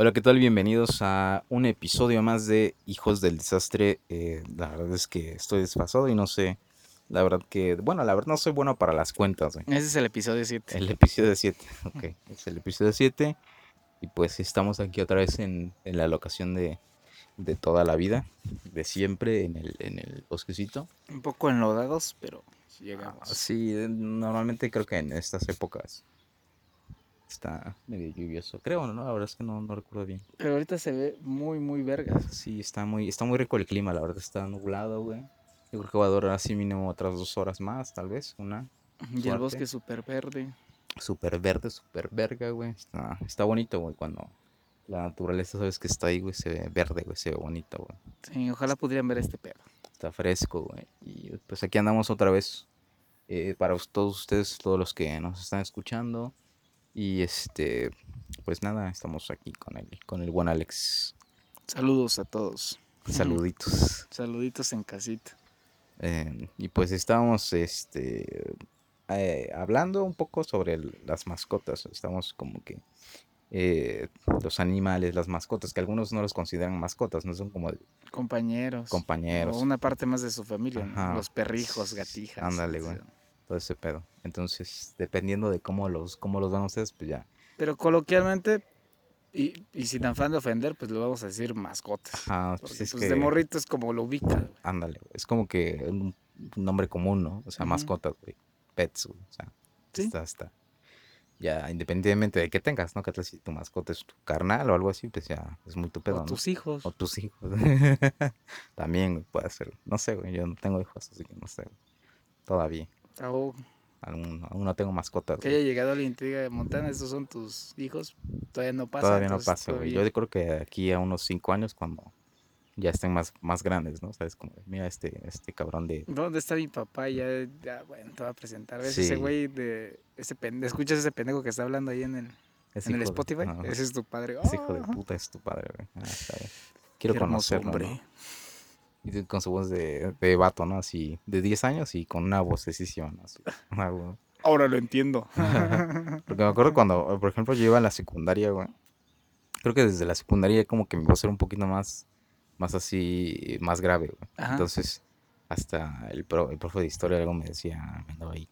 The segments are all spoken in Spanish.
Hola, ¿qué tal? Bienvenidos a un episodio más de Hijos del Desastre. Eh, la verdad es que estoy desfasado y no sé. La verdad que, bueno, la verdad no soy bueno para las cuentas. güey. Ese es el episodio 7. El episodio 7, ok. Es el episodio 7. Y pues estamos aquí otra vez en, en la locación de, de toda la vida, de siempre, en el, en el bosquecito. Un poco enlodados, pero sí Ah, llegamos. Sí, normalmente creo que en estas épocas está medio lluvioso. Creo, ¿no? La verdad es que no, no recuerdo bien. Pero ahorita se ve muy, muy vergas. Sí, está muy, está muy rico el clima, la verdad está nublado, güey. Yo creo que va a durar así mínimo otras dos horas más, tal vez, una. Y el Suerte. bosque súper verde. Súper verde, súper verga, güey. Está, está bonito, güey, cuando la naturaleza, sabes que está ahí, güey, se ve verde, güey, se ve bonito, güey. Sí, ojalá pudieran ver este pedo. Está fresco, güey. Y pues aquí andamos otra vez eh, para todos ustedes, todos los que nos están escuchando. Y este, pues nada, estamos aquí con el, con el buen Alex. Saludos a todos. Saluditos. Saluditos en casita. Eh, y pues estábamos este, eh, hablando un poco sobre el- las mascotas. Estamos como que eh, los animales, las mascotas, que algunos no los consideran mascotas, no son como Compañeros. compañeros, O una parte más de su familia. Los perrijos, gatijas. Ándale, güey. Todo ese pedo. Entonces, dependiendo de cómo los, cómo los van ustedes, pues ya. Pero coloquialmente, y, y sin afán de ofender, pues lo vamos a decir mascotas. Ajá, pues Porque es pues, que, de morrito es como lo ubica. ándale, es como que un, nombre común, ¿no? O sea, mascotas, güey, pets, güey, o sea, Sí. está, está. Ya, independientemente de que tengas, ¿no? Que si tu mascota es tu carnal o algo así, pues ya es muy tu pedo, o ¿no? tus hijos. O tus hijos. También, güey, puede ser. No sé, güey, yo no tengo hijos, así que no sé. güey. Todavía. Aún, aún no tengo mascotas. que haya llegado alguien y te diga, Montana, estos son tus hijos. Todavía no pasa. Todavía no pasa, güey. Yo creo que de aquí a unos cinco años, cuando ya estén más, más grandes, ¿no? Sabes, como, mira este, este cabrón de... ¿Dónde está mi papá? Ya, ya, bueno, te voy a presentar. ¿Ves Sí. ese güey de. Ese pen- ¿Escuchas ese pendejo que está hablando ahí en el, en el de- Spotify? Ese es tu padre. ese hijo de Ah, puta es tu padre, güey. Ah. Quiero qué conocerlo, hombre. ¿no? Y con su voz de, de vato, ¿no? Así, de 10 años y con una vocesísima, ¿no? Así, ah. Ahora lo entiendo. Porque me acuerdo cuando, por ejemplo, yo iba a la secundaria, güey. Creo que desde la secundaria como que mi voz era un poquito más, más así, más grave, güey. Ajá. Entonces, hasta el, pro- el profe de historia algo me decía, me andaba ahí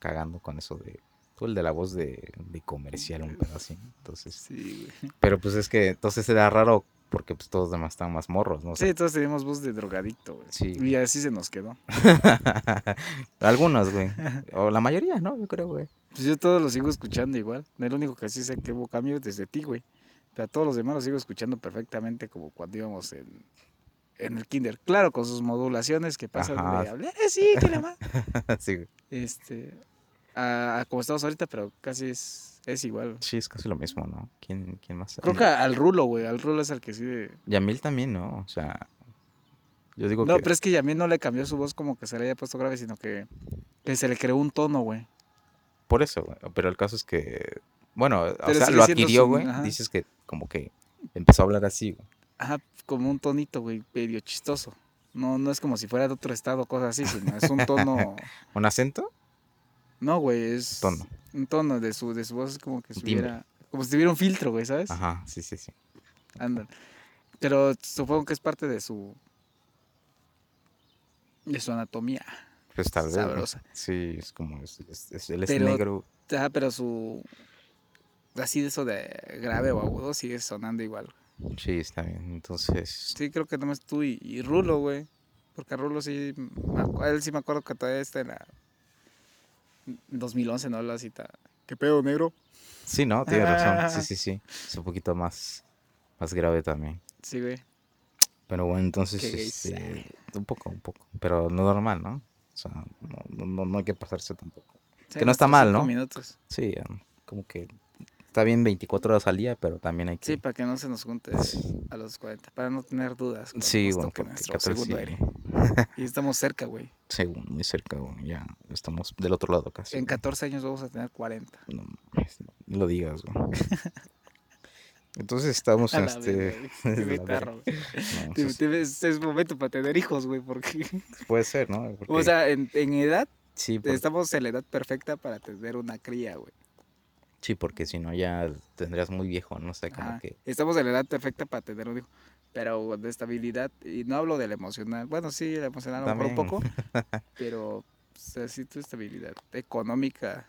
cagando con eso de, tú el de la voz de, de comercial, un pedo así. Entonces, Sí, güey. pero pues es que, entonces era raro porque pues todos los demás estaban más morros, ¿no? O sea, Sí, todos tenemos voz de drogadicto, güey. Sí. Y así se nos quedó. Algunos, güey. O la mayoría, ¿no? Yo creo, güey. Pues yo todos los sigo escuchando igual. El único que sí sé que hubo cambio es desde ti, güey. Pero a todos los demás los sigo escuchando perfectamente como cuando íbamos en, en el kinder. Claro, con sus modulaciones que pasan Ajá. de hablar, "Eh, sí, que la ma-". sí, güey. Este, a, a como estamos ahorita, pero casi es, es igual. Sí, es casi lo mismo, ¿no? ¿Quién, quién más? Creo que al Rulo, güey. Al Rulo es el que sí. de- Yamil también, ¿no? O sea, yo digo No, que... pero es que Yamil no le cambió su voz como que se le haya puesto grave, sino que, que se le creó un tono, güey. Por eso, güey. Pero el caso es que, bueno, o sea, lo adquirió, güey. Dices que como que empezó a hablar así, güey. Ajá, como un tonito, güey, medio chistoso. No, no es como si fuera de otro estado, cosas así, sino es un tono. ¿Un acento? No, güey, es. Tono. Un tono de su, de su voz, es como que hubiera. Como si tuviera un filtro, güey, ¿sabes? Ajá, sí, sí, sí. Andan. Pero supongo que es parte de su. de su anatomía. Pues tal vez. ¿no? Sabrosa. Sí, es como, es, es- es- él es Pero- negro. Ajá, pero su. Así de eso de grave o agudo sigue sonando igual. Sí, está bien. Entonces, Sí, creo que nomás tú y, y Rulo, güey. Porque a Rulo sí, a él sí me acuerdo que todavía está en la 2011, ¿no? La cita. ¿Qué pedo, negro? sí, ¿no? Tienes razón. Sí, sí, sí. Es un poquito más, más grave también. Sí, güey. Pero bueno, entonces, este, un poco, un poco. Pero no normal, ¿no? O sea, no, no, no hay que pasarse tampoco. Sí, Que no está mal, ¿no? minutos. Sí, como que está bien 24 horas al día, pero también hay que... Sí, para que no se nos junte Sí. a los 40, para no tener dudas. Sí, bueno, porque nuestro qué Y estamos cerca, güey. Según, muy cerca, güey, ya estamos del otro lado casi. En güey. 14 años vamos a tener 40. No, no lo digas, güey. Entonces estamos en este... sí, Es momento para tener hijos, güey, porque... puede ser, ¿no? O sea, en, en edad sí, porque- estamos en la edad perfecta para tener una cría, güey. Sí, porque si no ya tendrías muy viejo, no sé, como Ajá. que... Estamos en la edad perfecta para tener un hijo. Pero de estabilidad, y no hablo del emocional. Bueno, sí, el emocional un poco. pero, pues, así tu estabilidad económica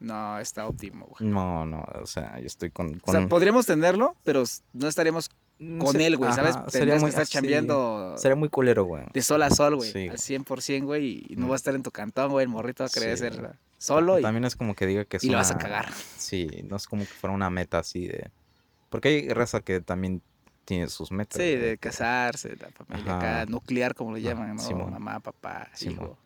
no está óptimo, güey. No, no, o sea, yo estoy con... O sea, con- podríamos tenerlo, pero no estaríamos no con él, güey, ¿sabes? ajá, Tendrías que muy- estar sí, chambeando Sería muy culero, güey. de sol a sol, güey. Sí, al güey. 100%, güey, y no Mm. va a estar en tu cantón, güey. El morrito va a querer Sí, ser güey. solo y, También es como que diga que es y lo vas a cagar. Sí, no es como que fuera una meta así de... Porque hay raza que también tiene sus metas. Sí, de casarse, la familia Ajá. acá, nuclear, como le llaman, ¿no? Simón. Mamá, papá, Simón. hijo.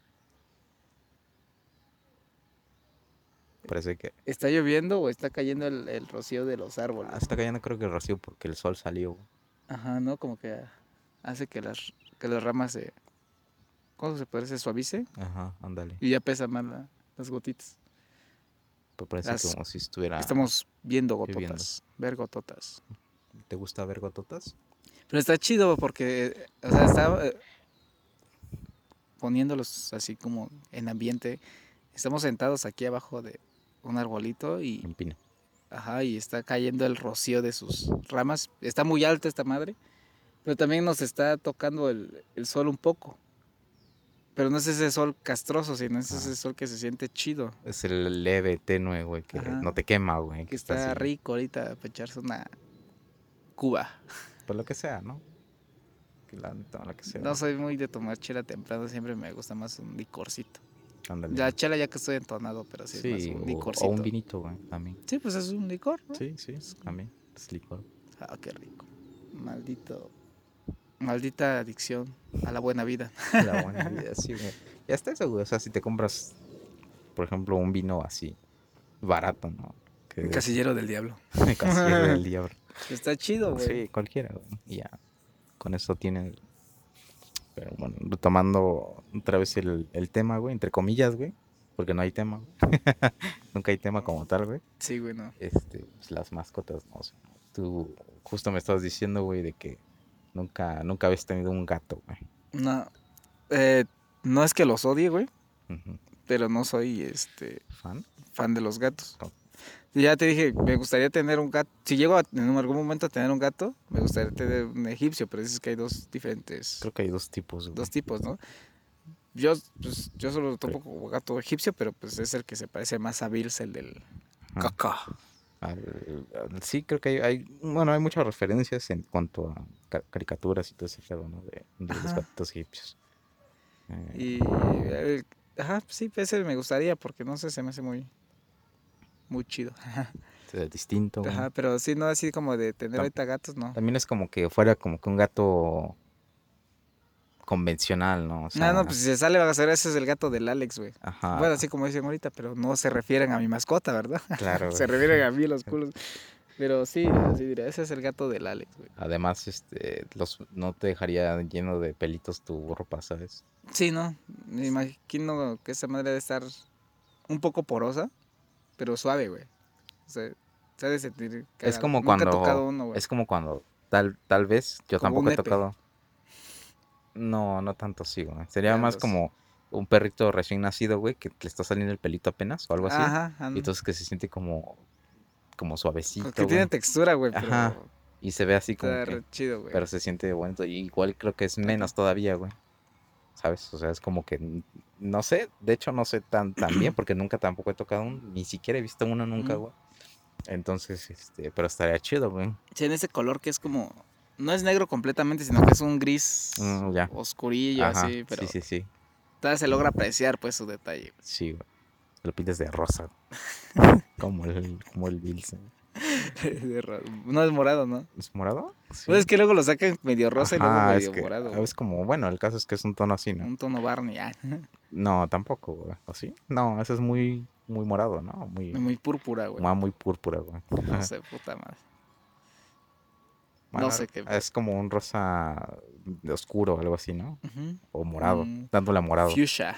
Parece que... ¿Está lloviendo o está cayendo el, el rocío de los árboles? Ah, está cayendo creo que el rocío porque el sol salió. Ajá, ¿no? Como que hace que las, que las ramas se... ¿Cómo se puede? Se suavice Ajá, ándale. y ya pesan más la- las gotitas. Pero parece Las- como si estuviera... Estamos viendo gototas, ver gototas. ¿Te gusta ver gototas? Pero está chido porque, o sea, está eh, poniéndolos así como en ambiente. Estamos sentados aquí abajo de un arbolito y, En pino. ajá, y está cayendo el rocío de sus ramas. Está muy alta esta madre, pero también nos está tocando el, el sol un poco. Pero no es ese sol castroso, sino es Ah. ese sol que se siente chido. Es el leve, tenue, güey, que Ajá. no te quema, güey. Que está así, rico ahorita para echarse una cuba. Por lo que sea, ¿no? La lo que sea. No soy muy de tomar chela temprano, siempre me gusta más un licorcito. La chela ya que estoy entonado, pero sí, es más un licorcito. o un vinito, güey, también. Sí, pues es un licor, ¿no? Sí, sí, también. Es licor. Ah, qué rico. Maldito. Maldita adicción a la buena vida. La buena vida, sí, güey. Ya está eso, güey. O sea, si te compras, por ejemplo, un vino así, barato, ¿no? Que Casillero del diablo. casillero del diablo. Está chido, güey. Sí, cualquiera, güey. Y ya. Con eso tiene. Pero bueno, retomando otra vez el, el tema, güey, entre comillas, güey. Porque no hay tema, güey. Nunca hay tema como tal, güey. Sí, güey, no. Este, pues, las mascotas, no sé. Tú justo me estabas diciendo, güey, de que nunca, nunca habías tenido un gato, güey. No, eh, no es que los odie, güey, pero no soy este ¿Fan? fan de los gatos. Ya te dije, me gustaría tener un gato. Si llego a, en algún momento a tener un gato, me gustaría tener un egipcio, pero dices que hay dos diferentes, Creo que hay dos tipos, güey. dos tipos, ¿no? Yo, pues, yo solo lo topo como gato egipcio, pero pues es el que se parece más a Bills, el del caca. Al- al- sí, creo que hay, hay- bueno, hay muchas referencias en cuanto a ca- caricaturas y todo ese pedo, ¿no? De, de los Ajá. gatitos egipcios. Eh, Y, eh, ajá, sí, ese me gustaría porque no sé, se me hace muy, muy chido. es distinto. güey. Ajá, pero sí, no así como de tener Tam- ahorita gatos, no. También es como que fuera como que un gato convencional, ¿no? O no, no, pues si se sale a ser ese es el gato del Alex, güey. Ajá. Bueno, así como dicen ahorita, pero no se refieren a mi mascota, ¿verdad? claro. se refieren a mí los culos. Pero sí, así diría, ese es el gato del Alex, güey. Además, este, los, no te dejaría lleno de pelitos tu ropa, ¿sabes? Sí, no, me imagino que esa madre debe estar un poco porosa, pero suave, güey. O sea, se ha de sentir Es cagado. como Nunca cuando, tocado uno, güey. es como cuando, tal, tal vez, yo Como tampoco he tocado. No, no tanto así, güey. Sería Ya más los- como un perrito recién nacido, güey, que le está saliendo el pelito apenas o algo así. Ajá, Y anda. entonces que se siente como, como suavecito, Porque tiene textura, güey, pero Ajá, Y se ve así como está que, chido, güey. pero se siente bonito. Y igual creo que es menos todavía, güey. ¿Sabes? O sea, es como que, no sé, de hecho no sé tan, tan bien porque nunca tampoco he tocado un, ni siquiera he visto uno nunca, güey. Entonces, este, pero estaría chido, güey. Tiene ese color que es como, no es negro completamente, sino que es un gris Mm, ya. oscurillo, Ajá, así, pero Sí, sí, sí. todavía se logra apreciar, pues, su detalle. Sí, güey. Lo pintas de rosa. como el, como el Bills. ¿eh? No es morado, ¿no? ¿Es morado? Sí. Pues es que luego lo sacan medio rosa y luego medio es que- morado. Es como, bueno, el caso es que es un tono así, ¿no? Un tono Barney, ah, No, tampoco, güey. ¿O sí? No, ese es muy, muy morado, ¿no? Muy, muy púrpura, güey. muy, muy púrpura, güey. No sé, puta madre. Bueno, no sé qué. Es como un rosa oscuro, algo así, ¿no? O morado, Mm, dándole a morado. Fuchsia,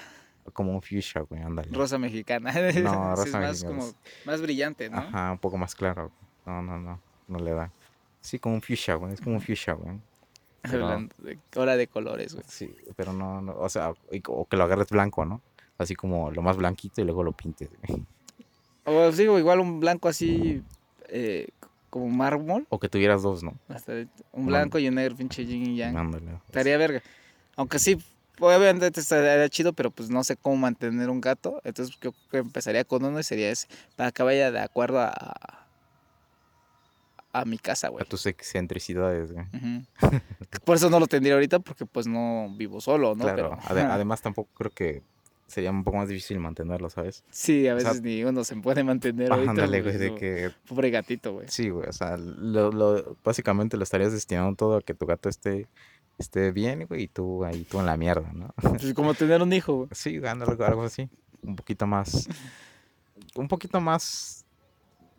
Como un fuchsia, güey, ándale. rosa mexicana. No, rosa es más mexicana. como, más brillante, ¿no? Ajá, un poco más claro. No, no, no, no le da. Sí, como un fuchsia, güey, es como un fuchsia, güey. Pero- Hablando de, hora de colores, güey. Sí, pero no, no, o sea, o que lo agarres blanco, ¿no? Así como lo más blanquito y luego lo pintes, güey. O digo, igual un blanco así, eh, como mármol. O que tuvieras dos, ¿no? un blanco y un negro, pinche yin y yang. Estaría verga. Aunque sí, obviamente estaría chido, pero pues no sé cómo mantener un gato. Entonces yo creo que empezaría con uno y sería ese. Para que vaya de acuerdo a, a mi casa, güey. A tus excentricidades, güey. Por eso no lo tendría ahorita, porque pues no vivo solo, ¿no? Claro, además tampoco creo que sería un poco más difícil mantenerlo, ¿sabes? Sí, a veces ni uno se puede mantener ahorita. Ándale, güey, de que... Pobre gatito, güey. Sí, güey, o sea, lo, básicamente lo estarías destinando todo a que tu gato esté esté bien, güey, y tú ahí tú en la mierda, ¿no? Es como tener un hijo, güey. Sí, algo, algo así. Un poquito más. Un poquito más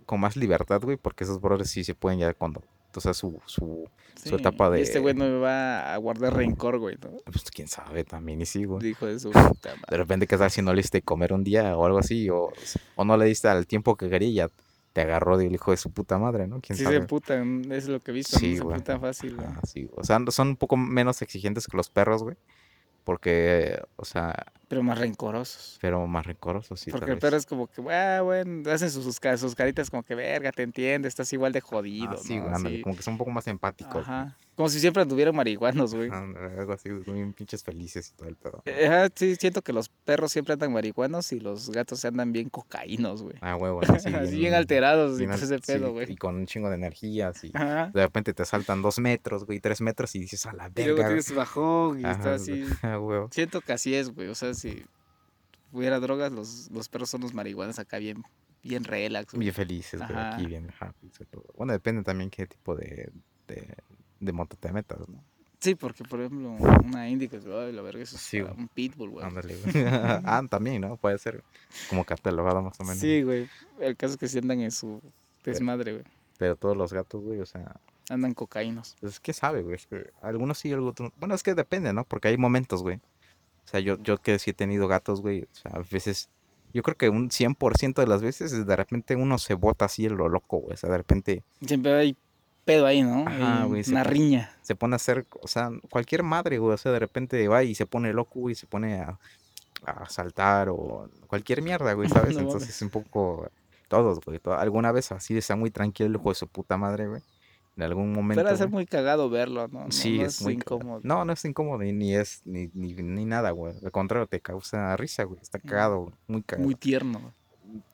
con más libertad, güey, porque esos brothers sí se pueden ya cuando, o sea, su, su, su etapa de... Y este güey no me va a guardar rencor, güey, ¿no? Pues quién sabe también, y sí, güey. Dijo de su puta madre. De repente que si no le diste comer un día o algo así, o, o no le diste al tiempo que quería ya te agarró del hijo de su puta madre, ¿no? ¿Quién sí se putan, es lo que he visto, sí, no se putan fácil, güey. Ah, sí, o sea, son un poco menos exigentes que los perros, güey. Porque, o sea... Pero más rencorosos. Pero más rencorosos, sí. Porque el perro es como que, ah, bueno, hacen sus, sus, caritas como que, verga, te entiende, estás igual de jodido. Ah, sí, ¿no? como que son un poco más empáticos. Ajá. Como si siempre anduvieran marihuanos, güey. algo así, muy pinches felices y todo el pedo. Ajá, sí, siento que los perros siempre andan marihuanos y los gatos andan bien cocaínos, güey. Ah, huevo, sí. así bien, alterados y todo ese pedo, güey. y con un chingo de energía, así. De repente te saltan dos metros, güey, tres metros y dices, a la verga. Y luego tienes bajón y está así. Ah, huevo. Siento que así es, güey. O sea, si hubiera drogas, los, los perros son los marihuanos acá bien bien relax. Bien felices, güey, aquí bien happy. Bueno, depende también qué tipo de, de moto te metas, ¿no? Sí, porque por ejemplo, una Indy ay, la verga, eso sí, un pitbull, güey. Ándale, güey. ah, también, ¿no? Puede ser como catalogado más o menos. Sí, güey. El caso es que sí andan en su desmadre, güey. Pero todos los gatos, güey, o sea. Andan cocaínos. Pues es que sabe, güey. Es que algunos sí, algunos. Bueno, es que depende, ¿no? Porque hay momentos, güey. O sea, yo, yo que sí he tenido gatos, güey. O sea, a veces. Yo creo que un 100% de las veces de repente uno se bota así en lo loco, güey. O sea, de repente. Siempre hay pedo ahí, ¿no? Una riña. Se pone a hacer, o sea, cualquier madre, güey, o sea, de repente va y se pone loco, y se pone a, a saltar o cualquier mierda, güey, ¿sabes? Entonces es un poco todos, güey. alguna vez así está muy tranquilo el hijo de su puta madre, güey. En algún momento. Pero es muy cagado verlo, ¿no? Sí, es, muy incómodo. No, no es incómodo ni, es ni, ni, ni, nada, güey. Al contrario, te causa risa, güey. Está cagado, muy cagado. Muy tierno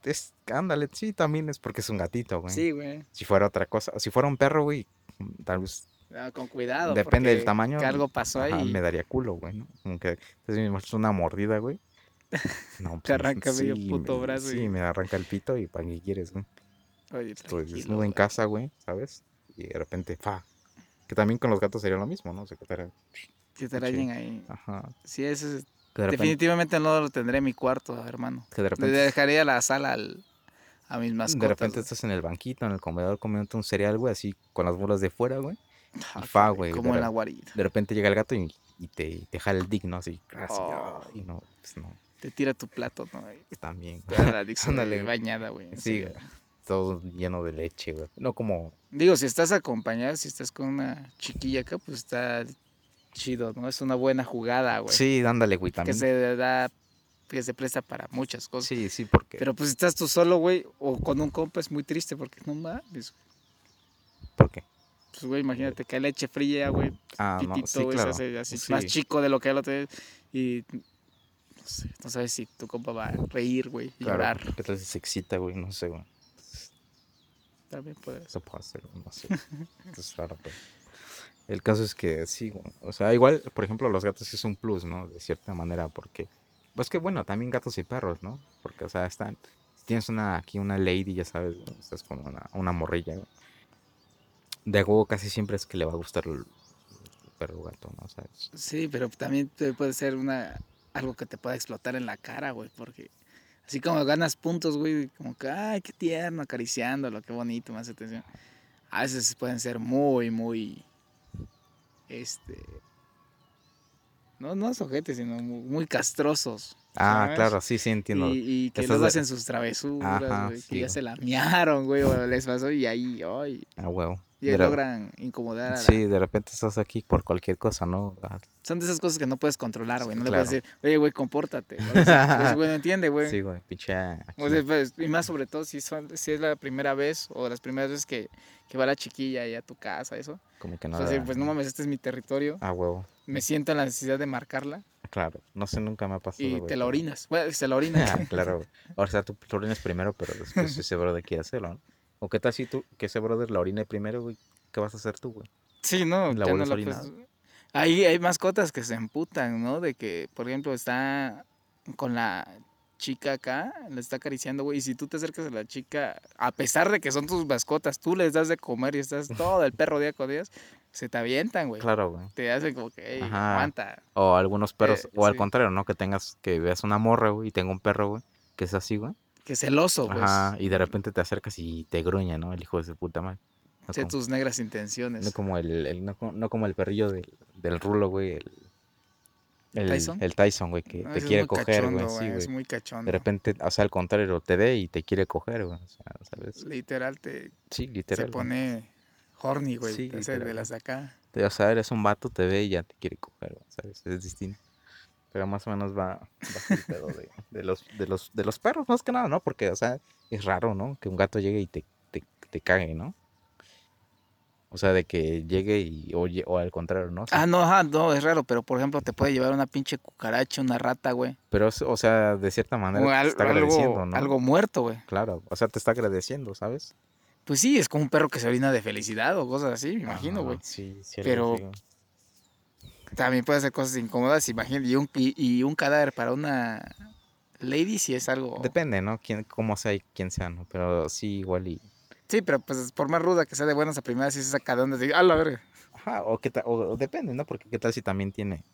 es, ándale, sí, también es porque es un gatito, güey. Sí, güey. Si fuera otra cosa, si fuera un perro, güey, tal vez. Ah, con cuidado. Depende del tamaño. Que algo pasó ahí. Me daría culo, güey, ¿no? Como que es una mordida, güey. No, Te pues, arranca medio puto brazo. Sí, me arranca el pito y para qué quieres, güey. Oye, Estoy desnudo en casa, güey, ¿sabes? Y de repente, fa. Que también con los gatos sería lo mismo, ¿no? Que te, que te ahí. Ajá. Sí, eso es Definitivamente no lo tendré en mi cuarto, hermano. Que de repente... Le dejaría la sala al, a mis mascotas. De repente estás en el banquito, en el comedor, comiendo un cereal, güey, así con las bolas de fuera, güey. Y fa, güey. Como en la guarida. De repente llega el gato y, y te, te, jala el digno, así. Oh. Y no, pues no. Te tira tu plato, ¿no? También. Ándale. bañada, güey. Sí, todo lleno de leche, güey. No como... Digo, si estás acompañado, si estás con una chiquilla acá, pues está chido, ¿no? Es una buena jugada, güey. Sí, dándole, güey, también. Que se da, que se presta para muchas cosas. Sí, sí, porque. Pero pues si estás tú solo, güey, o con un compa es muy triste porque no mames. ¿Por qué? Pues, güey, imagínate que leche fría, güey. Ah, no, sí, claro. se hace así más chico de lo que el otro. Y no sé, no sabes si tu compa va a reír, güey, llorar. ¿Qué tal si se excita, güey? No sé, güey. También puede ser. Eso puede ser, no sé. es raro, pero... El caso es que sí, o sea, igual, por ejemplo, los gatos es un plus, ¿no? De cierta manera, porque, pues que bueno, también gatos y perros, ¿no? Porque, o sea, están, si tienes una, aquí una lady, ya sabes, estás con una, una morrilla, De juego casi siempre es que le va a gustar el, perro o gato, ¿no? ¿Sabes? Sí, pero también puede ser una, algo que te pueda explotar en la cara, güey, porque así como ganas puntos, güey, como que, ay, qué tierno, acariciándolo, qué bonito, más atención. A veces pueden ser muy, muy este, no, no ojetes, sino muy castrosos. Ah, claro, sí, sí, entiendo. Y, que luego hacen sus travesuras, güey, que ya se la miaron, güey, o les pasó y ahí, ay. Ah, huevo. Y logran incomodar. A Sí, de repente estás aquí por cualquier cosa, ¿no? Son de esas cosas que no puedes controlar, güey. No le puedes decir, oye, güey, compórtate. Pues, güey, no entiende, güey. Sí, güey, pinche. Pues, y más sobre todo si, son, si es la primera vez o las primeras veces que, que va la chiquilla ahí a tu casa, eso. Como que no. O sea, pues no mames, este es mi territorio. Ah, huevo. Me siento en la necesidad de marcarla. Claro, no sé, nunca me ha pasado. Y te la orinas. Bueno, se la orinas. ah, claro. O sea, tú, tú orinas primero, pero después ese brother quiere hacerlo, ¿no? ¿O qué tal si tú, que ese brother la orine primero, güey? ¿Qué vas a hacer tú, güey? Sí, no, la no pues, Ahí hay mascotas que se emputan, ¿no? De que, por ejemplo, está con la chica acá, le está acariciando, güey, y si tú te acercas a la chica, a pesar de que son tus mascotas, tú les das de comer y estás todo el perro día con días, se te avientan, güey. Claro, güey. Te hacen como que, hey, aguanta. O algunos perros, eh, o al contrario, ¿no? Que tengas, que veas una morra, güey, y tenga un perro, güey, que es así, güey. Que celoso, güey. Ajá, y de repente te acercas y te gruña, ¿no? El hijo de su puta madre. No tus negras intenciones. No como el, no, como el perrillo del, del rulo, güey. El, el Tyson. El Tyson, güey, que te quiere coger, güey. Sí, Es muy cachondo. De repente, o sea, al contrario, te ve y te quiere coger, güey. O sea, ¿sabes? Literal, te. Sí, literal. Se pone horny, güey. Sí, de las acá. O sea, eres un vato, te ve y ya te quiere coger, güey, ¿sabes? Es distinto. Pero más o menos va, va el pedo de, de, los, de, los, de los perros, más que nada, ¿no? Porque, o sea, es raro, ¿no? Que un gato llegue y te, te, te cague, ¿no? O sea, de que llegue y oye, o al contrario, ¿no? Ah, no, ajá, no, es raro, pero por ejemplo te puede llevar una pinche cucaracha, una rata, güey. Pero, o sea, de cierta manera te está agradeciendo, ¿no? Algo muerto, güey. Claro, o sea, te está agradeciendo, ¿sabes? Pues sí, es como un perro que se orina de felicidad o cosas así, me imagino, güey. Sí, sí. Pero también puede hacer cosas incómodas, imagínate, y un, y, un cadáver para una lady si es algo... Depende, ¿no? Quién, cómo sea y quién sea, ¿no? Pero sí, igual y Sí, pero pues por más ruda que sea de buenas a primeras, sí se saca de diga, ¡ah, la verga! Ajá, o, qué o, depende, ¿no? Porque qué tal si también tiene,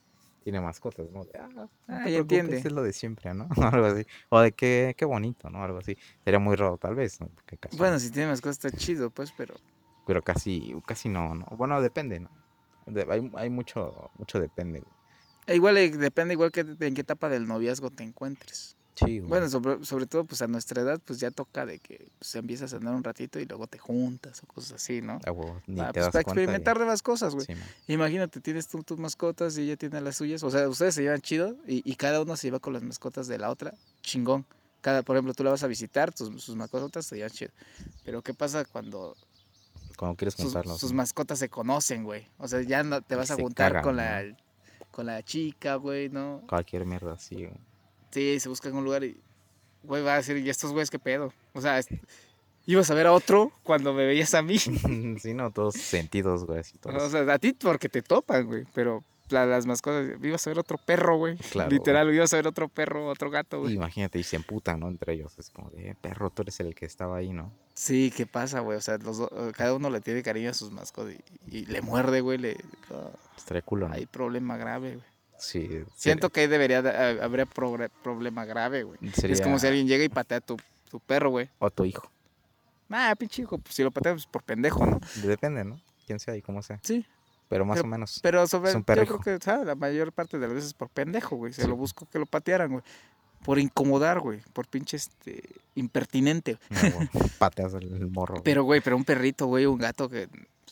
tiene mascotas, ¿no? De, ah, ah ya entiende. Es lo de siempre, ¿no? Algo así. O de qué, qué bonito, ¿no? Algo así. Sería muy raro, tal vez, ¿no? bueno, si tiene mascotas está chido, pues, pero... Pero casi, casi no, ¿no? Bueno, depende, ¿no? Hay, hay mucho, mucho depende. E igual eh, depende igual que en qué etapa del noviazgo te encuentres. Bueno, sobre, sobre, todo pues a nuestra edad pues ya toca de que pues, empiezas a andar un ratito y luego te juntas o cosas así, ¿no? Ah, ni ah, pues, para experimentar de más cosas, güey. Imagínate, tienes tú tus mascotas y ella tiene las suyas, o sea, ustedes se llevan chido y, y, cada uno se lleva con las mascotas de la otra, chingón. Cada, por ejemplo, tú la vas a visitar, tus, sus mascotas se llevan chido. Pero ¿qué pasa cuando cuando quieres juntarlos. Sus, mascotas se conocen, güey. O sea, ya no te vas a juntar con la con la chica, güey, ¿no? Cualquier mierda, sí, güey. Sí, se busca en un lugar y, güey, va a decir, ¿y estos güeyes qué pedo? O sea, ibas a ver a otro cuando me veías a mí. sí, no, todos sentidos, güey. O sea, a ti porque te topan, güey, pero las mascotas, ibas a ver otro perro, güey. Claro. Literal, ibas a ver otro perro, otro gato, güey. Imagínate, y se emputan, ¿no? Entre ellos. Es como de, eh, perro, tú eres el que estaba ahí, ¿no? Sí, ¿qué pasa, güey? O sea, los cada uno le tiene cariño a sus mascotas y, le muerde, güey. Le, culo, ¿no? Hay problema grave, güey. Sí. Siento que ahí debería, habría problema grave, güey. Es como si alguien llega y patea a tu, tu perro, güey. O a tu hijo. Ah, pinche hijo, pues si lo pateas pues, por pendejo, ¿no? Depende, ¿no? Quién sea y cómo sea. Sí. Pero más o menos. Pero sobre, yo creo que ¿sabes? la mayor parte de las veces por pendejo, güey. Se lo busco que lo patearan, güey. Por incomodar, güey. Por pinche este, impertinente. pateas el morro. Pero, güey, pero un perrito, güey, un gato que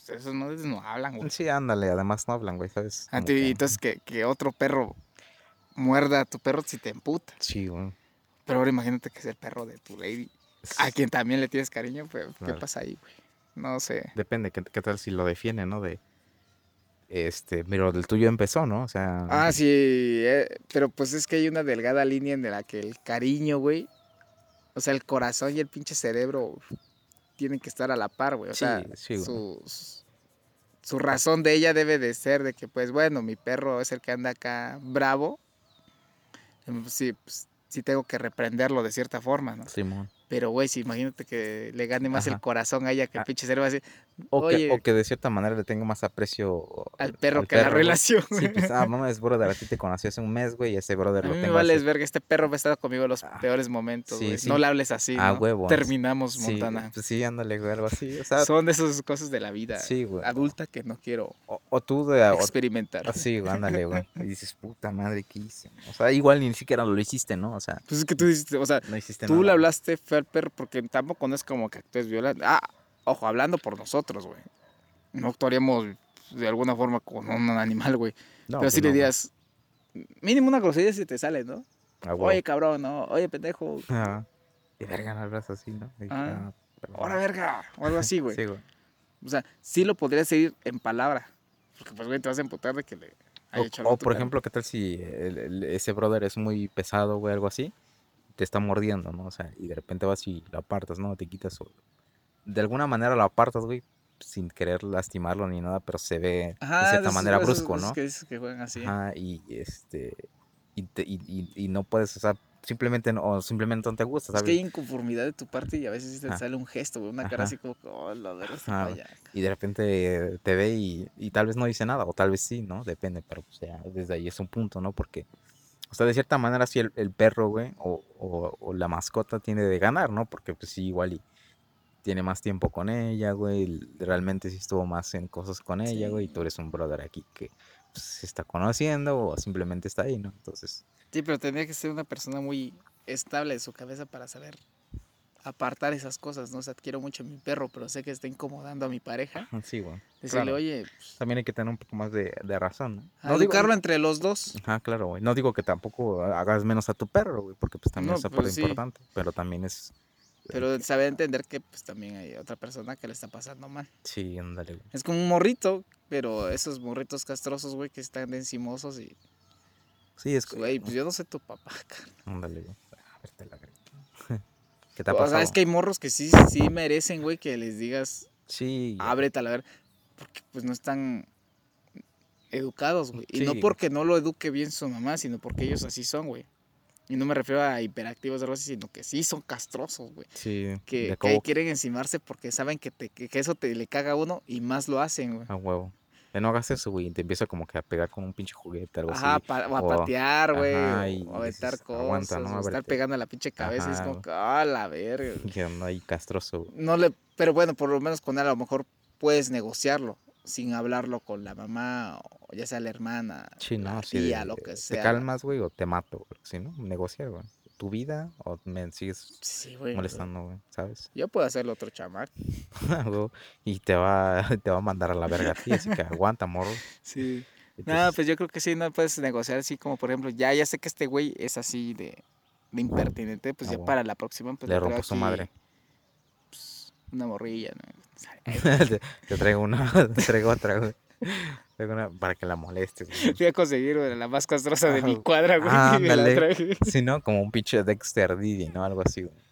esos no, no hablan, güey. Sí, ándale, además no hablan, güey, ¿sabes? A ti, entonces que, que, otro perro muerda a tu perro si te emputa. Sí, güey. Pero ahora imagínate que es el perro de tu lady, a quien también le tienes cariño, pues, ¿qué pasa ahí, güey? No sé. Depende, ¿qué, qué tal si lo defiende, no? De, este, pero el tuyo empezó, ¿no? O sea... Ah, sí, eh, pero pues es que hay una delgada línea en la que el cariño, güey, o sea, el corazón y el pinche cerebro tienen que estar a la par, güey. O sea, su, razón de ella debe de ser de que, pues bueno, mi perro es el que anda acá bravo. Em, sí, pues, sí tengo que reprenderlo de cierta forma, ¿no? Simón. Pero, güey, si imagínate que le gane más el corazón a ella que el ah. pinche cerebro así. O, que, o que de cierta manera le tengo más aprecio al perro que a la relación. Sí, pues, ah, mamá, es brother, a ti te conocí hace un mes, güey, y ese brother a lo tengo. Me vale verga, este perro me ha estado conmigo en los ah, peores momentos, güey. No le hables así, ah, ¿no? huevo. Terminamos, Montana. Pues sí, ándale, güey, algo así. Son de esas cosas de la vida adulta que no quiero o, tú de, experimentar. sí, güey, ándale, güey. Y dices, puta madre, ¿qué hice? O sea, igual ni siquiera lo hiciste, ¿no? O sea. Pues es que tú dices, o sea, no tú le hablaste fue al perro porque tampoco no es como que actúes violento. Ah, ojo, hablando por nosotros, güey. no actuaríamos de alguna forma con un animal, güey. Pero pues si le dirías, mínimo una grosería si te sale, ¿no? Oye, cabrón, ¿no? Oye, pendejo. Y verga, no hablas así, ¿no? Ah, Ahora, verga. O algo así, güey. sí, güey. O sea, sí lo podrías seguir en palabra. Porque, pues, güey, te vas a emputar de que le haya hecho O, por ejemplo, ¿qué tal si ese brother es muy pesado, güey, algo así? Te está mordiendo, ¿no? O sea, y de repente vas y lo apartas, ¿no? Te quitas. O... De alguna manera lo apartas, güey, sin querer lastimarlo ni nada, pero se ve de cierta manera brusco, ¿no? Que, que juegan así. Ajá, y este. Y, y, y, no puedes, o sea, simplemente no, o simplemente no te gusta, ¿sabes? Es que hay inconformidad de tu parte y a veces te sale un gesto, una cara así como, oh, la verdad, Y de repente te ve y, y, tal vez no dice nada, o tal vez sí, ¿no? Depende, pero o sea, desde ahí es un punto, ¿no? Porque, o sea, de cierta manera sí el, el perro, güey, o, o, o, la mascota tiene de ganar, ¿no? Porque pues sí, igual y tiene más tiempo con ella, güey. Realmente sí estuvo más en cosas con ella, güey. Y tú eres un brother aquí que pues, se está conociendo o simplemente está ahí, ¿no? Entonces. Sí, pero tendría que ser una persona muy estable de su cabeza para saber apartar esas cosas, ¿no? O sea, quiero mucho a mi perro, pero sé que está incomodando a mi pareja. Sí, güey. Decirle, oye. Pues También hay que tener un poco más de, razón, ¿no? educarlo entre los dos. Ajá, claro, güey. No digo que tampoco hagas menos a tu perro, güey, porque pues también es pues, importante, pero también es pero sabe entender que pues también hay otra persona que le está pasando mal. Sí, ándale, güey. Es como un morrito, pero esos morritos castrosos, güey, que están encimosos y... Sí, es... Güey, pues yo no sé tu papá, cara. Ándale, güey. A ver, te la ¿Qué te ha pasado? O sea, es que hay morros que sí, sí merecen, güey, que les digas... Sí. Ábrete a la ver. Porque pues no están educados, güey. Y no porque no lo eduque bien su mamá, sino porque ellos así son, güey. Y no me refiero a hiperactivos de así, sino que sí son castrosos, güey. Sí. Que, quieren encimarse porque saben que, te, que, eso te le caga a uno y más lo hacen, güey. A huevo. Que no hagas eso, güey. Te empieza como que a pegar con un pinche juguete, algo Ajá, así. o a patear, güey. O a aventar cosas. ¿no? o estar pegando a la pinche cabeza. y es como que, ah, la verga. Que no hay castroso, güey. No le, pero bueno, por lo menos con él a lo mejor puedes negociarlo sin hablarlo con la mamá, o ya sea la hermana, sí, no, la tía, lo que sea. Te calmas, güey, o te mato, si no, negociar, güey. Tu vida o me sigues molestando, güey, ¿sabes? Yo puedo hacerlo otro chamar. y te va, te va a mandar a la verga a ti, así que aguanta, morro. Sí. no, pues yo creo que sí, no puedes negociar así como, por ejemplo, ya, ya sé que este güey es así de, de impertinente, pues ya para la próxima. Pues, Le rompo su madre. Una morrilla, ¿no? te, traigo una, te traigo otra, güey. Traigo una para que la molestes, güey. Voy a conseguir, güey, la más castrosa de mi cuadra, güey. Ah, sí, ¿no? Como un pinche Dexter Didi, ¿no? Algo así, güey.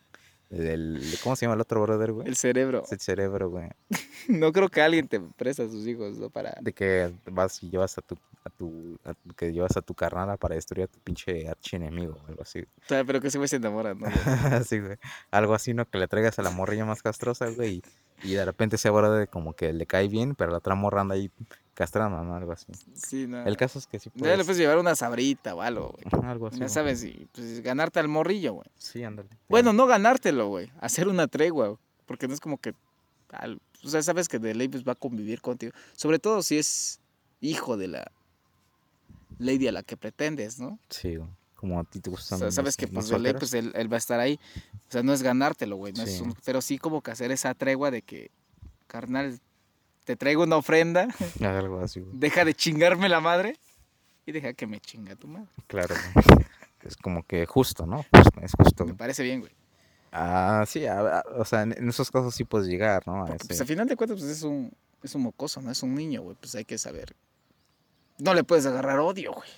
El, ¿Cómo se llama el otro brother, güey? El cerebro. el cerebro, güey. no creo que alguien te presta a sus hijos, ¿no? Para... De que vas y llevas a tu, a tu, que llevas a tu carnada para destruir a tu pinche archienemigo o algo así. pero que ese güey se enamora, ¿no? sí, güey. Algo así, ¿no? Que le traigas a la morrilla más castrosa, güey, y, de repente se de como que le cae bien, pero la otra morra anda ahí castrando, ¿no? Algo así. Sí, no. El caso es que sí puedes... le puedes llevar una sabrita o algo, güey. Algo así. Ya sabes, pues, ganarte al morrillo, güey. Sí, ándale. Bueno, no ganártelo, güey. Hacer una tregua, porque no es como que... o sea, sabes que de ley pues, va a convivir contigo. Sobre todo si es hijo de la lady a la que pretendes, ¿no? Sí, como a ti te gusta. O sea, sabes que pues de ley pues él, va a estar ahí. O sea, no es ganártelo, güey. pero sí como que hacer esa tregua de que, carnal, te traigo una ofrenda. Algo así. Deja de chingarme la madre y deja que me chinga tu madre. Claro. es como que justo, ¿no? es justo. Me parece bien, güey. Ah, sí, o sea, en esos casos sí puedes llegar, ¿no? A Pues al final de cuentas, pues es un, es un mocoso, no es un niño, güey. Pues hay que saber. No le puedes agarrar odio, güey.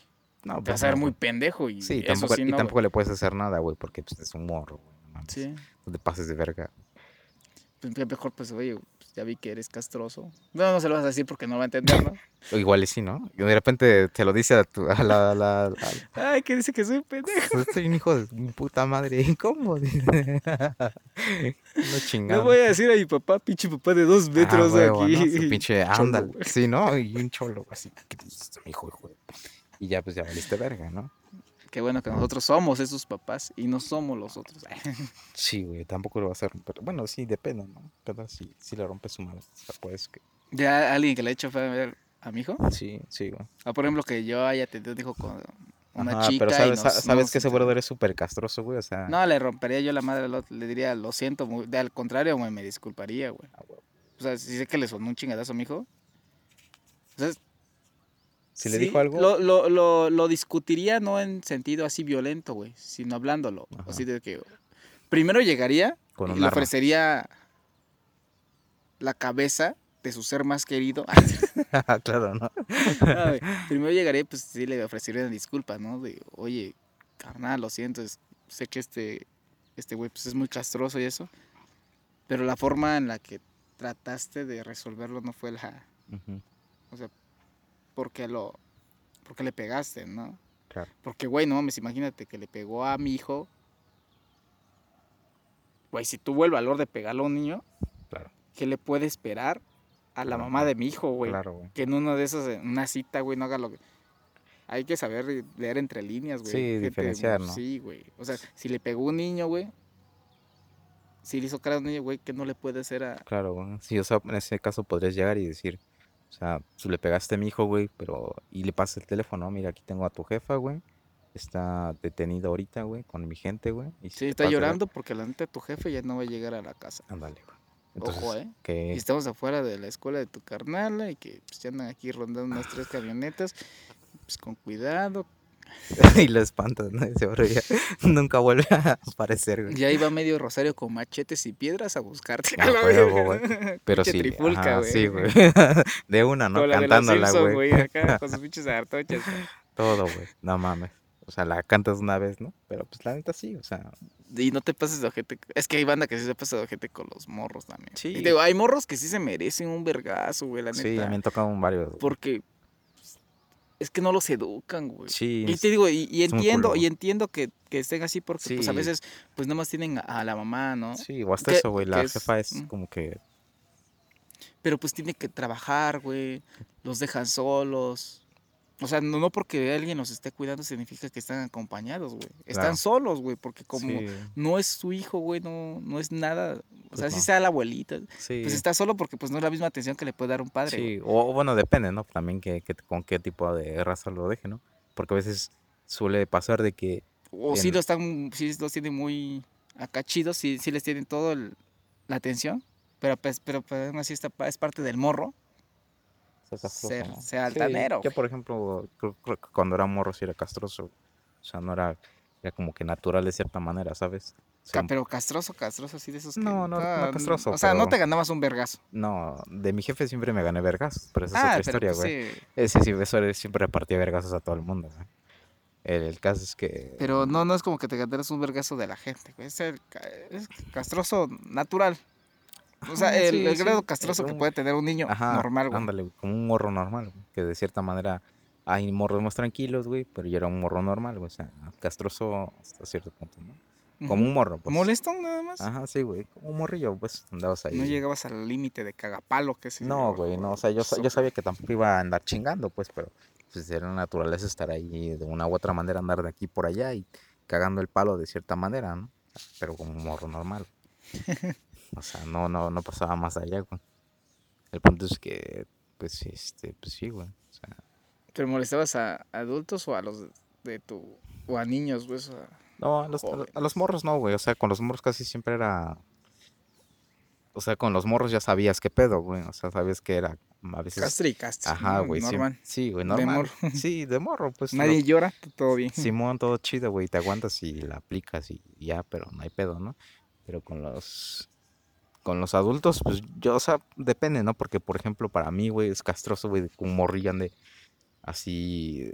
No, pues, Vas a ser muy pendejo y sí, tampoco, y tampoco le puedes hacer nada, güey, porque pues, es un morro, güey. Sí. No te pases de verga. Pues mejor, pues, oye, ya vi que eres castroso. No, no se lo vas a decir porque no va a entender, ¿no? igual y sí, ¿no? Y de repente te lo dice a, tu, a la, la, Ay, que dice que soy pendejo. Pues, soy un hijo de mi puta madre. ¿Cómo? no chingado. No voy a decir a mi papá, pinche papá de dos metros ah, aquí. ¿no? pinche ándale. Sí, ¿no? Y un cholo así. ¿Qué dices, hijo, hijo? Y ya, pues ya valiste verga, ¿no? Qué bueno que nosotros somos esos papás y no somos los otros. sí, güey, tampoco lo va a hacer. Pero bueno, sí, depende, ¿no? Pero si, si le rompe su madre, pues que... ¿Ya alguien que le ha hecho fue a ver a mi hijo? Sí, sí, güey. Ah, por ejemplo, que yo haya tenido un hijo con una chica. Pero sabes, sabes que ese brother es súper castroso, güey, o sea... No, le rompería yo la madre, le diría, lo siento, muy... al contrario, güey, me disculparía, güey. Ah, O sea, si sé que le sonó un chingadazo a mi hijo. O sea, si le dijo algo. Lo, lo, lo, lo, discutiría no en sentido así violento, güey, sino hablándolo. Así de que. Primero llegaría Con y le ofrecería la cabeza de su ser más querido. claro, ¿no? primero llegaría, pues sí, le ofrecería una disculpa, ¿no? De, oye, carnal, lo siento, sé que este, este güey pues, es muy castroso y eso, pero la forma en la que trataste de resolverlo no fue la... O sea, porque lo... Porque le pegaste, ¿no? Claro. Porque, güey, no mames, imagínate que le pegó a mi hijo. Güey, si tuvo el valor de pegarlo a un niño, claro. ¿qué le puede esperar a la mamá de mi hijo, güey? Claro, güey. Que en uno de esos, en una cita, güey, no haga lo que hay que saber leer entre líneas, güey. Sí, diferenciar, ¿no? Sí, güey. O sea, si le pegó un niño, güey, si le hizo cara a un niño, güey, ¿qué no le puede hacer a...? Claro, güey. Sí, o sea, en ese caso podrías llegar y decir, o sea, si le pegaste a mi hijo, güey, pero... Y le pasas el teléfono, mira, aquí tengo a tu jefa, güey. Está detenido ahorita, güey, con mi gente, güey. sí, está llorando porque la neta tu jefe ya no va a llegar a la casa. Ándale, güey. Ojo, ¿eh? Que... Y estamos afuera de la escuela de tu carnal y que pues, ya andan aquí rondando unas tres camionetas pues con cuidado. y lo espantas, ¿no? Ese ya nunca vuelve a aparecer, güey. Y ahí va medio Rosario con machetes y piedras a buscarte. Ah, güey. Pero sí. Trifulca, güey. Sí, güey. De una, ¿no? Cantándola, güey. Acá con sus pinches artochas. Todo, güey. No mames. O sea, la cantas una vez, ¿no? Pero pues la neta sí, o sea. Y no te pases de ojete. Es que hay banda que sí se pasa de ojete con los morros también. Sí. Y digo, hay morros que sí se merecen un vergazo, güey, la neta. Sí, a mí me tocan varios. Porque es que no los educan, güey. Sí. Y te digo, y, entiendo, y entiendo que, estén así porque pues a veces pues nada más tienen a la mamá, ¿no? Sí, o hasta eso, güey, la jefa es como que... Pero pues tiene que trabajar, güey, los dejan solos. O sea, no, no porque alguien los esté cuidando significa que están acompañados, güey. Están solos, güey, porque como no es su hijo, güey, no, no es nada. O sea, si sea la abuelita, pues está solo porque pues no es la misma atención que le puede dar un padre. Sí, o bueno, depende, ¿no? También que, con qué tipo de raza lo deje, ¿no? Porque a veces suele pasar de que... O si lo están, si los tienen muy acachidos, si, si les tienen todo la atención, pero pues, pero pues, así está, es parte del morro ser, sea altanero. yo, por ejemplo, cuando era morro sí era castroso. O sea, no era, era como que natural de cierta manera, ¿sabes? pero castroso, castroso, así de esos que... No, no, no castroso. O sea, no te ganabas un vergazo. No, de mi jefe siempre me gané vergazos, pero esa es ah, otra historia, pues güey. sí. Eh, sí, sí, eso siempre repartía vergazos a todo el mundo, El, caso es que... Pero no, no es como que te ganaras un vergazo de la gente, güey. Es, el, es castroso natural. O sea, el, grado castroso que puede tener un niño normal, güey. Ándale, como un morro normal, güey. Que de cierta manera hay morros más tranquilos, güey, pero yo era un morro normal, güey. O sea, castroso hasta cierto punto, ¿no? Como un morro, pues. ¿Molesto nada más? Ajá, sí, güey. Como un morrillo, pues andabas ahí. No llegabas al límite de cagapalo, que sé No, güey, no. O sea, yo, yo sabía que tampoco iba a andar chingando, pues, pero pues era naturaleza estar ahí de una u otra manera, andar de aquí por allá y cagando el palo de cierta manera, ¿no? Pero como un morro normal. O sea, no, no, no pasaba más allá, güey. El punto es que, pues, este, pues sí, güey. O sea, ¿Te molestabas a adultos o a los de tu, o a niños, güey? no, a los, a los morros no, güey. O sea, con los morros casi siempre era o sea, con los morros ya sabías qué pedo, güey. O sea, sabías que era a veces. Castri, castri. Ajá, güey. Normal. Sí, güey, normal. De morro. Sí, de morro, pues. Nadie llora, todo bien. Simón, todo chido, güey. Te aguantas y la aplicas y ya, pero no hay pedo, ¿no? Pero con los con los adultos, pues yo, o sea, depende, ¿no? Porque, por ejemplo, para mí, güey, es castroso, güey, un morrillo de así,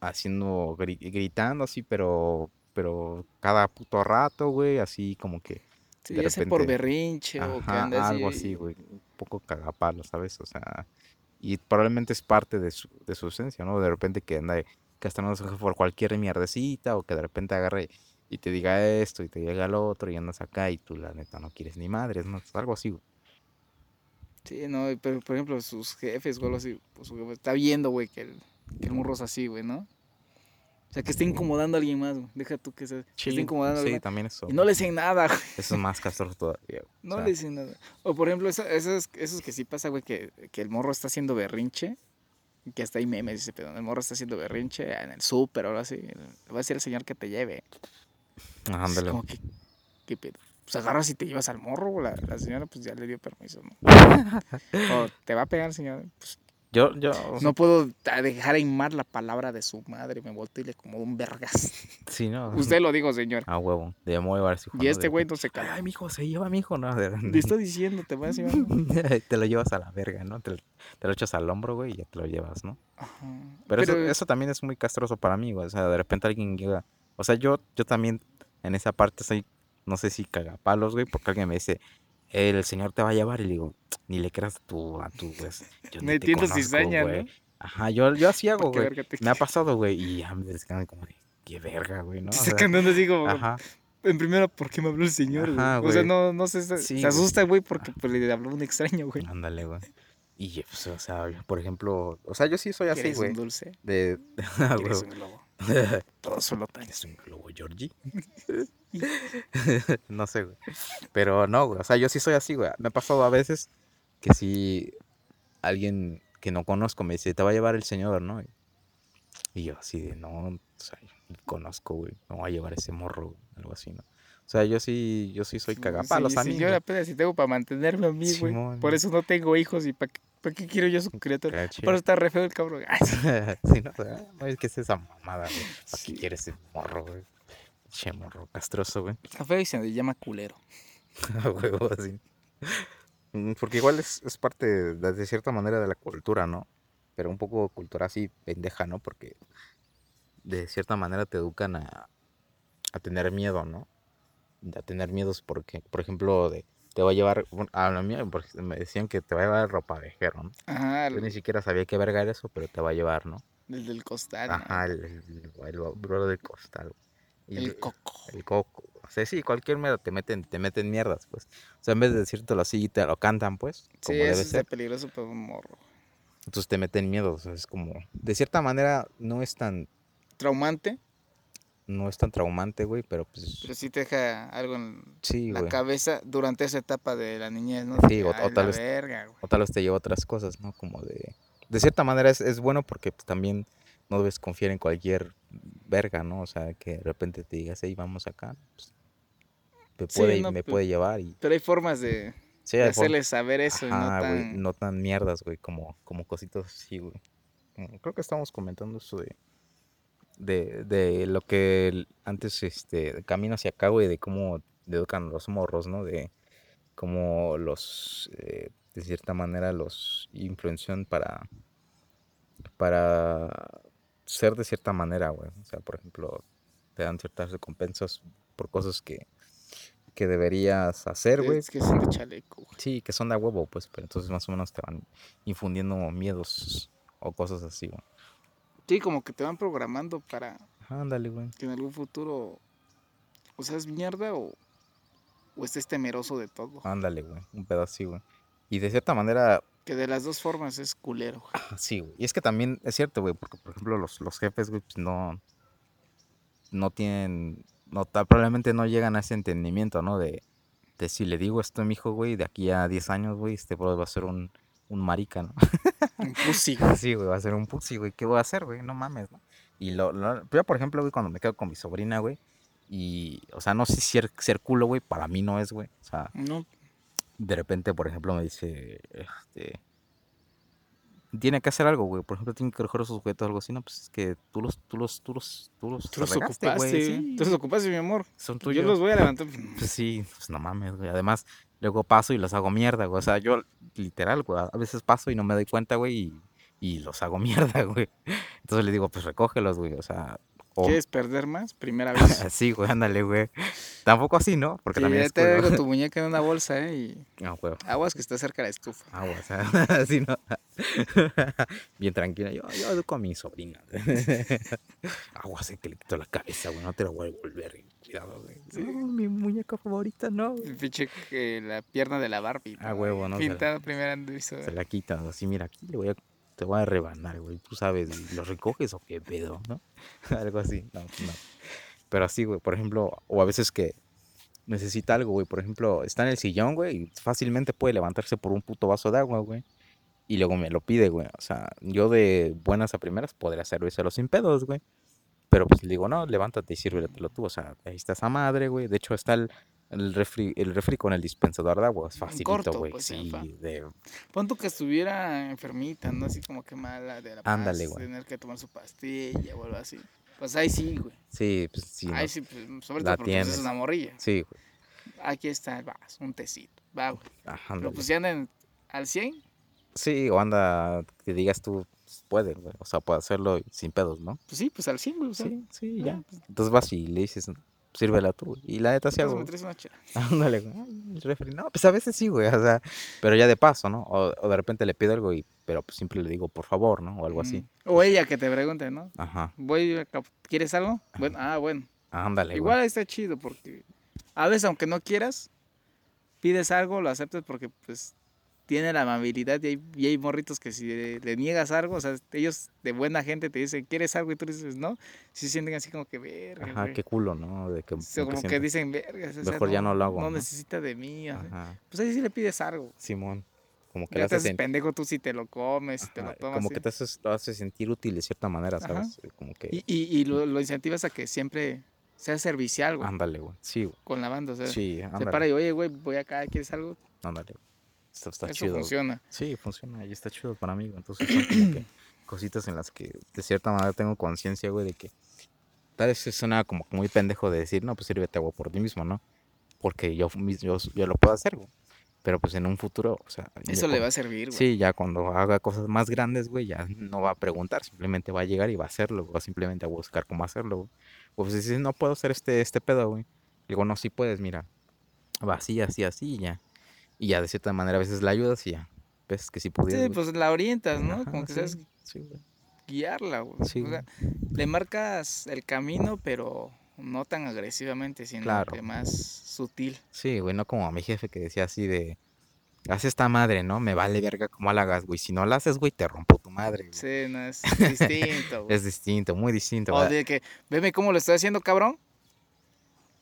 haciendo, gritando así, pero, pero cada puto rato, güey, así como que. Sí, de repente, por berrinche o que algo así, güey, un poco cagapalo, ¿sabes? O sea, y probablemente es parte de su, de su esencia, ¿no? De repente que anda gastándose por cualquier mierdecita o que de repente agarre y te diga esto y te llega el otro y andas acá y tú la neta no quieres ni madres, ¿no? Es algo así, güey. Sí, no, pero por ejemplo sus jefes o algo así, pues su jefe está viendo, güey, que el, que el morro es así, güey, ¿no? O sea, que esté incomodando a alguien más, güey. Deja tú que, se, esté incomodando a alguien Sí, también eso. Y no le dicen nada, güey. Eso es más castroso todavía, güey. No le dicen nada. O por ejemplo, eso, esos, esos que sí pasa, güey, que, que el morro está haciendo berrinche. Que hasta ahí memes, dice, pero el morro está haciendo berrinche en el súper o algo así. Le va a decir al señor que te lleve. Ándale. Como que, ¿qué pedo? pues agarras y te llevas al morro, la, la señora pues ya le dio permiso, ¿no? o te va a pegar, señor, pues yo, yo. No puedo dejar en mar la palabra de su madre. Me volteo y le como un vergas. Sí, no. Usted lo dijo, señor. Ah, huevo. De su Y este güey no se cae. Ay, mijo, se lleva, mijo, no. Le estoy diciendo, te vas a llevar. te lo llevas a la verga, ¿no? Te, te, lo echas al hombro, güey, y ya te lo llevas, ¿no? Ajá. Pero, eso, eso, también es muy castroso para mí, güey. O sea, de repente alguien llega. O sea, yo, yo también en esa parte soy, no sé si cagapalos, güey, porque alguien me dice, el señor te va a llevar y le digo, ni le creas tu, a tu, pues, yo no entiendo cizaña, ¿no? Ajá, yo, yo así hago, güey. Me ha pasado, güey, y ya me descansan como de, qué verga, güey, ¿no? Se sea, así como, ajá. En primera, ¿por qué me habló el señor, güey? O sea, no, no se, se asusta, güey, porque pues, le habló un extraño, güey. Ándale, güey. Y, pues, o sea, por ejemplo, o sea, yo sí soy así, güey. un dulce? De... ¿Quieres un globo? Todo solo ¿Es un globo, Georgie? no sé, güey. Pero no, güey. O sea, yo sí soy así, güey. Me ha pasado a veces que si alguien que no conozco me dice, te va a llevar el señor, ¿no? Y yo así de, no, o sea, conozco, güey. Me va a llevar ese morro, algo así, ¿no? O sea, yo sí, yo sí soy cagapalos sí, a mí. yo apenas si tengo para mantenerme a mí, güey. Por eso no tengo hijos y para ¿Para qué quiero yo su criatura? Por eso está re feo el cabrón. sí, no, no, es que es esa mamada, güey. ¿Para qué quieres ese morro, güey? Che, morro castroso, güey. Está feo y se le llama culero. A huevo, así. Mm, porque igual es, es parte, de, de, cierta manera, de la cultura, ¿no? Pero un poco cultura así pendeja, ¿no? Porque de cierta manera te educan a, a tener miedo, ¿no? A tener miedos porque, por ejemplo, de te va a llevar, a la mía, me decían que te va a llevar ropa de ¿no? Ajá. Yo ni siquiera sabía qué verga era eso, pero te va a llevar, ¿no? El del costal. Ajá, el, el, bro del costal. el coco. El coco. O sea, sí, cualquier mierda te meten, te meten mierdas, pues. O sea, en vez de decírtelo así, te lo cantan, pues. Como sí, debe ser. peligroso para un morro. Entonces te meten miedo, o sea, es como... De cierta manera no es tan... ¿Traumante? No es tan traumante, güey, pero pues... Pero sí te deja algo en la cabeza durante esa etapa de la niñez, ¿no? Sí, o, tal vez, o, tal vez, te lleva otras cosas, ¿no? Como de... De cierta manera es, es bueno porque pues, también no debes confiar en cualquier verga, ¿no? O sea, que de repente te digas, hey, vamos acá, pues, me, puede, me pues, puede llevar y... Pero hay formas de, de hacerles saber eso no tan... no tan mierdas, güey, como, como cositas así, güey. Creo que estamos comentando eso de de, de lo que antes este camino hacia acá, güey, de cómo educan los morros, ¿no? De cómo los, eh, de cierta manera, los influencian para, para ser de cierta manera, güey. O sea, por ejemplo, te dan ciertas recompensas por cosas que, que deberías hacer, güey. Es que son de chaleco. Sí, que son de huevo, pues, pero entonces más o menos te van infundiendo miedos o cosas así, güey. Sí, como que te van programando para. Ándale, güey. Que en algún futuro. O seas mierda o. O estés temeroso de todo. Ándale, güey. Un pedazo güey. Y de cierta manera. Que de las dos formas es culero. Sí, güey. Y es que también es cierto, güey. Porque, por ejemplo, los, los jefes, güey, pues no. No tienen. No, probablemente no llegan a ese entendimiento, ¿no? De. De si le digo esto a mi hijo, güey, de aquí a 10 años, güey, este bro va a ser un un marica, ¿no? Un pussy. Sí, güey, va a ser un pussy, güey. ¿Qué voy a hacer, güey? No mames, ¿no? Y lo, yo, por ejemplo, güey, cuando me quedo con mi sobrina, güey, y, o sea, no sé si ser, ser culo, güey, para mí no es, güey. O sea, no. de repente, por ejemplo, me dice, este, tiene que hacer algo, güey. Por ejemplo, tiene que recoger esos juguetes o algo así, no, pues es que tú los, tú los, tú los, tú los, tú los ocupaste, güey. Tú los ocupaste, mi amor. Son tuyos. Yo los voy a levantar. Pues sí, pues no mames, güey. Además, luego paso y los hago mierda, güey. O sea, yo literal, güey, a veces paso y no me doy cuenta, güey, y, y los hago mierda, güey. Entonces le digo, pues recógelos, güey. O sea, ¿Quieres perder más? Primera vez. sí, güey, ándale, güey. Tampoco así, ¿no? Porque también es te dejo tu muñeca en una bolsa, ¿eh? Y... No, güey. Aguas que está cerca de la estufa. Aguas, así, ¿no? Bien tranquila. Yo, yo educo a mi sobrina. Aguas, que le quito la cabeza, güey. No te lo voy a devolver. Cuidado, güey. mi muñeca favorita, no. Pinche que la pierna de la Barbie. Ah, huevo, ¿no? Pintada primera Se la quita, así, mira, aquí le voy a te voy a rebanar, güey. Tú sabes, ¿los recoges o qué pedo, no? algo así, no, no. Pero así, güey, por ejemplo, o a veces que necesita algo, güey. Por ejemplo, está en el sillón, güey, y fácilmente puede levantarse por un puto vaso de agua, güey. Y luego me lo pide, güey. O sea, yo de buenas a primeras podría servírselo sin pedos, güey. Pero pues le digo, no, levántate y sírvetelo tú. O sea, ahí está esa madre, güey. De hecho, está el, El refri, el refri con el dispensador de agua es facilito, güey. Pues, sí, de... Pon que estuviera enfermita, ¿no? Así como que mala de la Ándale, güey. Tener que tomar su pastilla o algo así. Pues ahí sí, güey. Sí, pues sí. Ahí sí, pues, sobre todo porque pues, es una morrilla. Sí, güey. Aquí está, vas, un tecito. Va, güey. Ajá, Pero pues si andan al 100. Sí, o anda, que digas tú, puede, güey. O sea, puede hacerlo sin pedos, ¿no? Pues sí, pues al 100, güey. sí, sí, ya. Pues Entonces vas y le dices, sírvela tú. Y la neta sí hago. me traes una Ándale, güey. El refri. No, pues a veces sí, güey. O sea, pero ya de paso, ¿no? O, o, de repente le pido algo y, pero pues siempre le digo, por favor, ¿no? O algo así. O ella que te pregunte, ¿no? Ajá. Voy, ¿quieres algo? Bueno, ah, bueno. Ándale, Igual está chido porque a veces, aunque no quieras, pides algo, lo aceptas porque, pues, tiene la amabilidad y hay, y hay morritos que si le, niegas algo, o sea, ellos de buena gente te dicen, ¿quieres algo? Y tú dices, no, si se sienten así como que, verga. Ajá, qué culo, ¿no? De que, como, que, dicen, verga. Mejor ya no, lo hago. No, necesita de mí. Pues ahí sí le pides algo. Simón. Como que ya te haces pendejo tú si te lo comes, si te lo tomas. Como que te haces, lo haces sentir útil de cierta manera, ¿sabes? Como que... Y, y, y lo, lo, incentivas a que siempre sea servicial, güey. Ándale, güey. Sí, güey. Con la banda, o sea. Sí, ándale. Se para y, oye, güey, voy acá, ¿quieres algo? Ándale, esto está Eso chido. funciona. Sí, funciona y está chido para mí. Entonces son como que cositas en las que de cierta manera tengo conciencia, güey, de que tal vez suena como muy pendejo de decir, no, pues sírvete agua por ti mismo, ¿no? Porque yo, yo, yo lo puedo hacer, güey. Pero pues en un futuro, o sea... Eso le va a servir, güey. Sí, ya cuando haga cosas más grandes, güey, ya no va a preguntar, simplemente va a llegar y va a hacerlo, o simplemente a buscar cómo hacerlo, güey. O pues si no puedo hacer este, este pedo, güey. Digo, no, sí puedes, mira. Va así, así, así y ya. Y ya de cierta manera a veces la ayudas y ya. Ves que sí pudieras. Sí, pues la orientas, ¿no? Como que sabes guiarla, güey. o sea, le marcas el camino, pero no tan agresivamente, sino que más sutil. Sí, güey, no como a mi jefe que decía así de, haz esta madre, ¿no? Me vale verga cómo la hagas, güey. Si no la haces, güey, te rompo tu madre. Güey. Sí, no, es distinto. es distinto, muy distinto. O de que, veme cómo lo estoy haciendo, cabrón.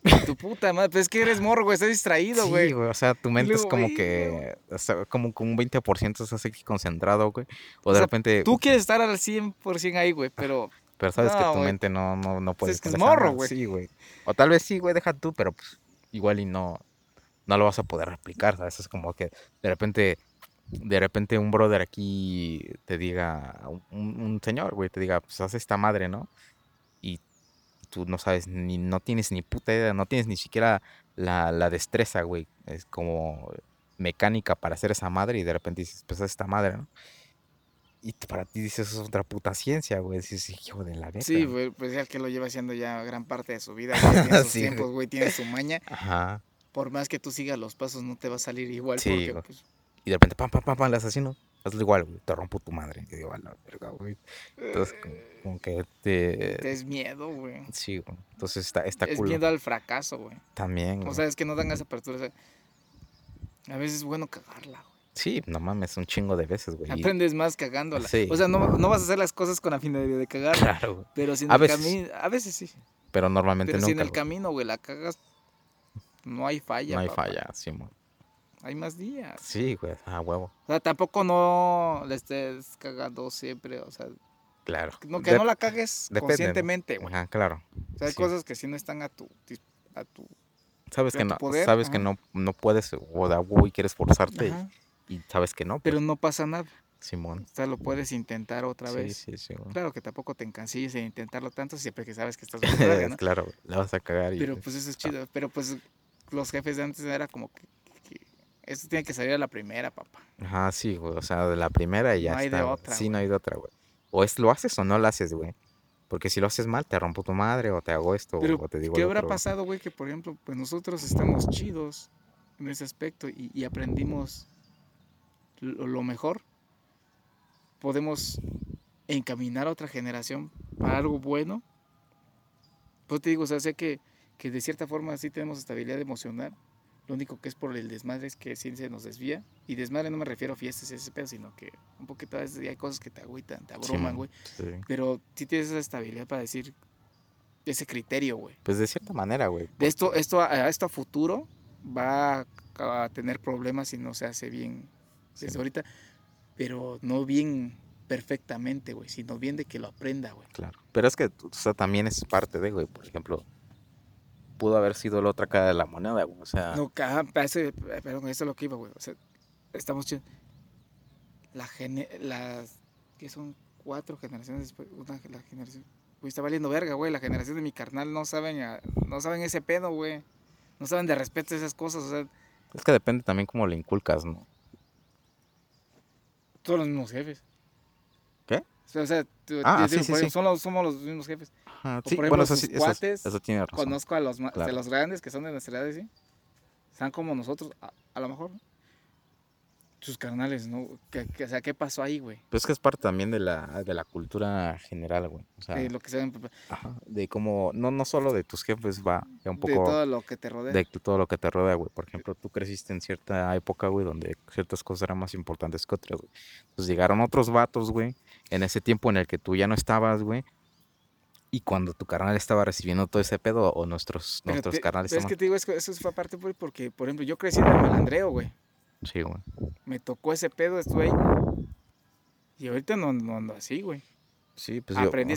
Tu puta madre, pues es que eres morro, güey, estás distraído, güey. Sí, güey, o sea, tu mente es como que, o sea, como con un 20% estás aquí concentrado, güey. O de repente... Tú quieres estar al 100% ahí, güey, pero... Pero sabes que tu mente no, no, no puede... Es que es morro, güey. Sí, güey. O tal vez sí, güey, deja tú, pero pues igual y no, no lo vas a poder replicar, ¿sabes? Es como que de repente, de repente un brother aquí te diga, un, un señor, güey, te diga, pues haz esta madre, ¿no? Tú no sabes, ni no tienes ni puta idea, no tienes ni siquiera la, la destreza, güey. Es como mecánica para hacer esa madre y de repente dices, pues esta madre, ¿no? Y para ti dices, es otra puta ciencia, güey. Dices, hijo de la verga. Sí, güey, pues ya que lo lleva haciendo ya gran parte de su vida, güey. Tiene sus tiempos, güey, tiene su maña. Ajá. Por más que tú sigas los pasos, no te va a salir igual. Sí, porque, pues... Y de repente, pam, pam, pam, pam, el asesino hazlo igual, güey, te rompo tu madre. Y digo, a la verga, güey. Entonces, como, que te... Te es miedo, güey. Sí, güey. Entonces está, está Es miedo al fracaso, güey. También, O sea, es que no dan esa apertura. a veces es bueno cagarla, güey. Sí, no mames, un chingo de veces, güey. Aprendes más cagándola. Sí. O sea, no, no, vas a hacer las cosas con la finalidad de cagar. Claro, güey. Pero si en a el camino... A veces sí. Pero normalmente Pero si en el camino, güey, la cagas, no hay falla, No hay falla, sí, güey hay más días. Sí, güey, a huevo. O sea, tampoco no le estés cagando siempre, o sea. Claro. No, que no la cagues conscientemente, güey. Ajá, claro. O sea, hay cosas que sí no están a tu, a tu Sabes que no, sabes que no, no puedes, o da y quieres forzarte y, sabes que no. Pero pues. no pasa nada. Simón. O sea, lo puedes intentar otra vez. Sí, sí, sí. Claro que tampoco te encancilles en intentarlo tanto siempre que sabes que estás ¿no? Claro, la vas a cagar. Y... Pero pues eso es chido. Pero pues los jefes de antes era como que esto tiene que salir a la primera, papá. Ajá, sí, güey. O sea, de la primera y ya no hay De otra, sí, no hay de otra, güey. O es lo haces o no lo haces, güey. Porque si lo haces mal, te rompo tu madre o te hago esto o te digo ¿Qué habrá pasado, güey? Que por ejemplo, pues nosotros estamos chidos en ese aspecto y, aprendimos lo, mejor. Podemos encaminar a otra generación para algo bueno. Pues te digo, o sea, sé que, que de cierta forma sí tenemos estabilidad emocional lo único que es por el desmadre es que sí se nos desvía. Y desmadre no me refiero a fiestas y ese pedo, sino que un poquito a veces hay cosas que te agüitan, te abruman, güey. Pero sí tienes esa estabilidad para decir ese criterio, güey. Pues de cierta manera, güey. De esto, esto, a, esto a futuro va a, tener problemas si no se hace bien desde ahorita. Pero no bien perfectamente, güey, sino bien de que lo aprenda, güey. Claro. Pero es que, o sea, también es parte de, güey, por ejemplo, pudo haber sido la otra cara de la moneda, güey. O sea. No, perdón, eso es lo que iba, güey. O sea, estamos chidos. La gene, las. que son cuatro generaciones después. Una, la generación. Güey, está valiendo verga, güey. La generación de mi carnal no saben, no saben ese pedo, güey. No saben de respeto a esas cosas, o sea. Es que depende también cómo le inculcas, ¿no? Todos los mismos jefes. O sea, ah, sí, sí, somos los mismos jefes. sí, por ejemplo, bueno, eso, sus cuates, eso, tiene razón. Conozco a los, de los grandes que son de nuestra edad, ¿sí? Están como nosotros, a, a lo mejor. ¿no? sus carnales, ¿no? ¿Qué, o sea, ¿qué pasó ahí, güey? Pues es que es parte también de la, de la cultura general, güey. O sea, de lo que se Ajá, de cómo, no, no solo de tus jefes, va, un poco... De todo lo que te rodea. De todo lo que te rodea, güey. Por ejemplo, tú creciste en cierta época, güey, donde ciertas cosas eran más importantes que otras, güey. Entonces llegaron otros vatos, güey, en ese tiempo en el que tú ya no estabas, güey. Y cuando tu carnal estaba recibiendo todo ese pedo, o nuestros, nuestros carnales... Pero es que te digo, eso fue aparte, güey, porque, por ejemplo, yo crecí en el malandreo, güey. Sí, güey. Me tocó ese pedo, estuve ahí. Y ahorita no, no ando así, güey. Sí, pues Aprendí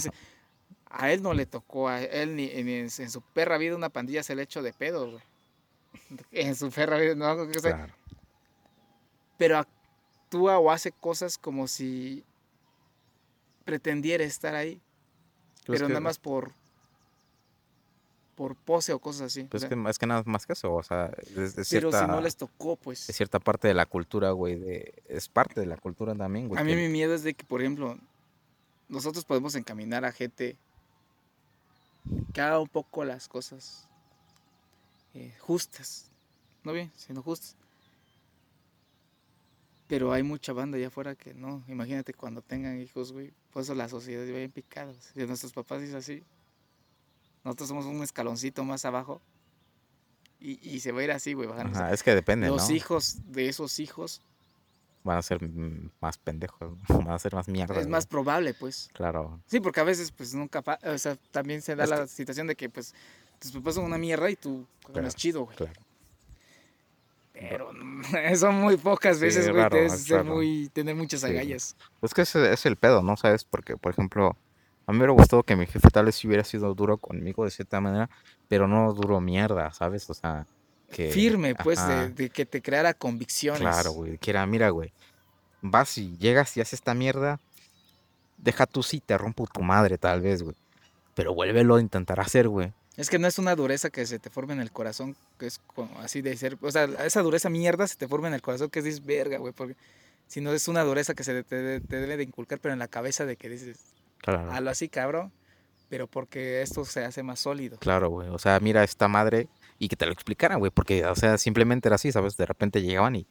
A él no le tocó, a él ni, en, su perra vida una pandilla se le echó de pedo, güey. En su perra vida, no, que claro. Pero actúa o hace cosas como si pretendiera estar ahí. Pues pero nada más por por pose o cosas así. Pues que, es que nada más que eso, o sea, es, Pero si no les tocó, pues. Es cierta parte de la cultura, güey, de, es parte de la cultura también, güey. A mí mi miedo es de que, por ejemplo, nosotros podemos encaminar a gente que haga un poco las cosas eh, justas, no bien, sino justas. Pero hay mucha banda allá afuera que no, imagínate cuando tengan hijos, güey, pues la sociedad va bien picada. Si nuestros papás dicen así, nosotros somos un escaloncito más abajo. Y, se va a ir así, güey, bajando. es que depende, Los hijos de esos hijos van a ser más pendejos, van a ser más mierda. Es más probable, pues. Claro. Sí, porque a veces, pues, nunca, o sea, también se da la situación de que, pues, tus papás son una mierda y tú claro, es chido, güey. Claro. Pero son muy pocas veces, güey, ser muy, tener muchas agallas. Es que ese es el pedo, ¿no? ¿Sabes? Porque, por ejemplo, a mí me hubiera gustado que mi jefe tal vez hubiera sido duro conmigo de cierta manera, pero no duro mierda, ¿sabes? O sea, que... Firme, pues, de, que te creara convicciones. Claro, güey, que era, mira, güey, vas y llegas y haces esta mierda, deja tú sí, te rompo tu madre tal vez, güey, pero vuélvelo a intentar hacer, güey. Es que no es una dureza que se te forme en el corazón, que es como así de ser, o sea, esa dureza mierda se te forma en el corazón, que es verga, güey, porque si no es una dureza que se te, te debe de inculcar, pero en la cabeza de que dices, Claro. Algo así, cabrón. Pero porque esto se hace más sólido. Claro, güey. O sea, mira esta madre y que te lo explicaran, güey. Porque, o sea, simplemente era así, ¿sabes? De repente llegaban y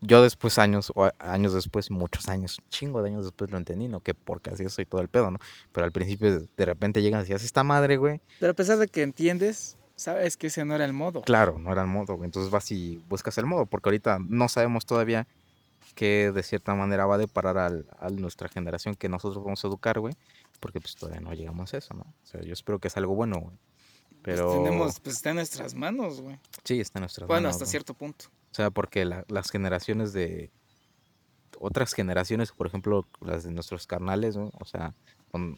yo después, años, o años después, muchos años, chingo de años después lo entendí, ¿no? Que porque así soy todo el pedo, ¿no? Pero al principio de repente llegan y haces esta madre, güey. Pero a pesar de que entiendes, sabes que ese no era el modo. Claro, no era el modo, güey. Entonces vas y buscas el modo, porque ahorita no sabemos todavía que de cierta manera va a deparar al, a nuestra generación que nosotros vamos a educar, güey porque pues todavía no llegamos a eso, ¿no? O sea, yo espero que es algo bueno, güey. Pues, Pero... Pues, tenemos, pues está en nuestras manos, güey. Sí, está en nuestras manos. Bueno, hasta cierto punto. O sea, porque las generaciones de... Otras generaciones, por ejemplo, las de nuestros carnales, ¿no? O sea,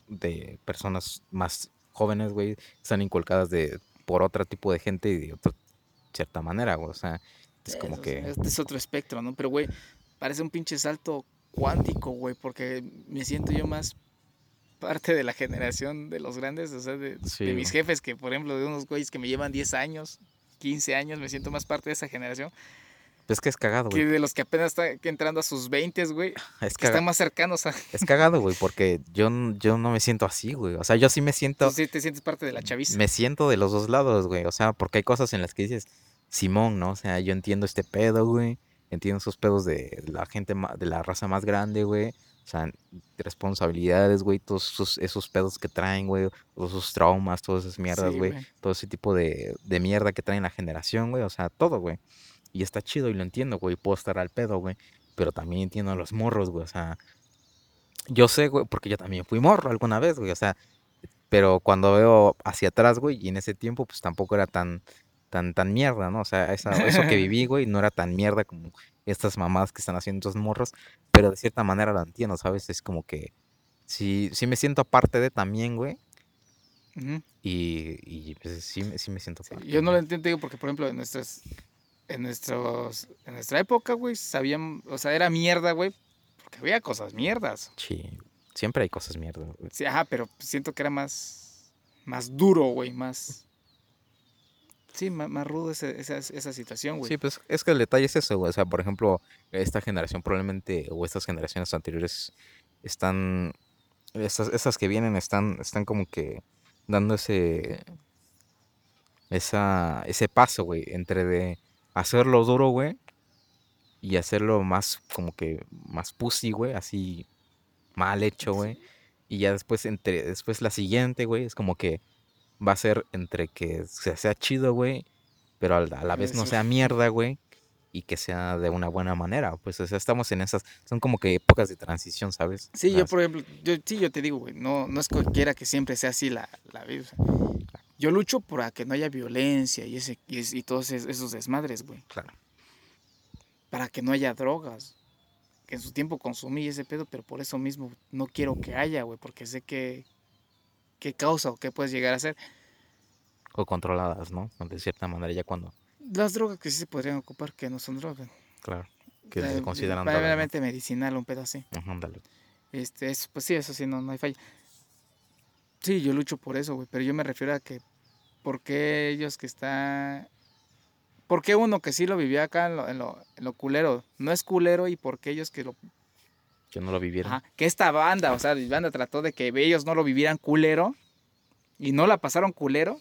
de personas más jóvenes, güey, están inculcadas de por otro tipo de gente y de otra cierta manera, güey. O sea, es como que... Este es otro espectro, ¿no? Pero, güey, parece un pinche salto cuántico, güey, porque me siento yo más parte de la generación de los grandes, o sea, de, mis jefes, que por ejemplo, de unos güeyes que me llevan 10 años, 15 años, me siento más parte de esa generación. Es que es cagado, güey. Que de los que apenas están entrando a sus 20, güey. Es que están más cercanos a. Es cagado, güey, porque yo, yo no me siento así, güey. O sea, yo sí me siento. sí te sientes parte de la chaviza. Me siento de los dos lados, güey. O sea, porque hay cosas en las que dices, Simón, ¿no? O sea, yo entiendo este pedo, güey. Entiendo esos pedos de la gente, de la raza más grande, güey. O sea, responsabilidades, güey, todos esos, pedos que traen, güey, todos esos traumas, todas esas mierdas, güey, todo ese tipo de, de mierda que traen la generación, güey, o sea, todo, güey. Y está chido y lo entiendo, güey, puedo estar al pedo, güey, pero también entiendo a los morros, güey, o sea, yo sé, güey, porque yo también fui morro alguna vez, güey, o sea, pero cuando veo hacia atrás, güey, y en ese tiempo, pues tampoco era tan, tan, tan mierda, ¿no? O sea, eso que viví, güey, no era tan mierda como estas mamás que están haciendo estos morros, pero de cierta manera lo entiendo, ¿sabes? Es como que si, si me siento aparte de también, güey, Y, y pues, sí, sí me siento sí, Yo no lo entiendo, digo, porque por ejemplo en nuestras, en nuestros, en nuestra época, güey, sabían, o sea, era mierda, güey, porque había cosas mierdas. Sí, siempre hay cosas mierdas, güey. Sí, ajá, pero siento que era más, más duro, güey, más... Sí, más, rudo esa, esa, situación, güey. Sí, pues es que el detalle es eso, güey. O sea, por ejemplo, esta generación probablemente, o estas generaciones anteriores, están, esas, esas que vienen están, están como que dando ese, esa, ese paso, güey, entre de hacerlo duro, güey, y hacerlo más, como que, más pussy, güey, así mal hecho, güey. Y ya después, entre, después la siguiente, güey, es como que va a ser entre que sea chido, güey, pero a la vez no sea mierda, güey y que sea de una buena manera. Pues, o sea, estamos en esas, son como que épocas de transición, ¿sabes? Sí, yo, por ejemplo, yo, sí, yo te digo, güey, no, no es cualquiera que siempre sea así la, la vida. yo lucho para que no haya violencia y, ese, y, todos esos desmadres, güey. Claro. Para que no haya drogas. Que en su tiempo consumí ese pedo, pero por eso mismo no quiero que haya, güey, porque sé que qué causa o qué puedes llegar a hacer. O controladas, ¿no? De cierta manera, ya cuando las drogas que sí se podrían ocupar, que no son drogas. Claro, que se eh, consideran drogas. medicinal, un pedo así. Ajá, dale. Este, eso, pues sí, eso sí, no, no hay falla. Sí, yo lucho por eso, güey, pero yo me refiero a que, ¿por qué ellos que están... ¿Por qué uno que sí lo vivía acá en lo, en lo, en lo culero no es culero y por qué ellos que lo... Que no lo vivieron. Ajá, que esta banda, o sea, la banda trató de que ellos no lo vivieran culero y no la pasaron culero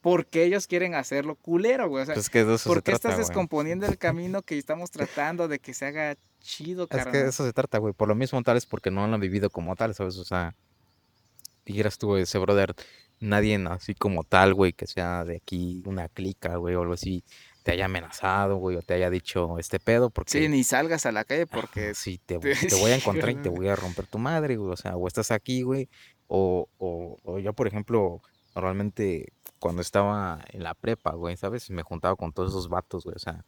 porque ellos quieren hacerlo culero, güey. O sea, pues que ¿por qué estás descomponiendo el camino que estamos tratando de que se haga chido, carnal? Es que de eso se trata, güey. Por lo mismo tal es porque no lo han vivido como tal, ¿sabes? O sea, dijeras tú, ese brother, nadie así como tal, güey, que sea de aquí una clica, güey, o algo así, te haya amenazado, güey, o te haya dicho este pedo, porque... Sí, ni salgas a la calle porque... sí, te, te, voy a encontrar y te voy a romper tu madre, güey, o sea, o estás aquí, güey, o, o, o yo, por ejemplo, Normalmente cuando estaba en la prepa, güey, ¿sabes? Me juntaba con todos esos vatos, güey, o sea,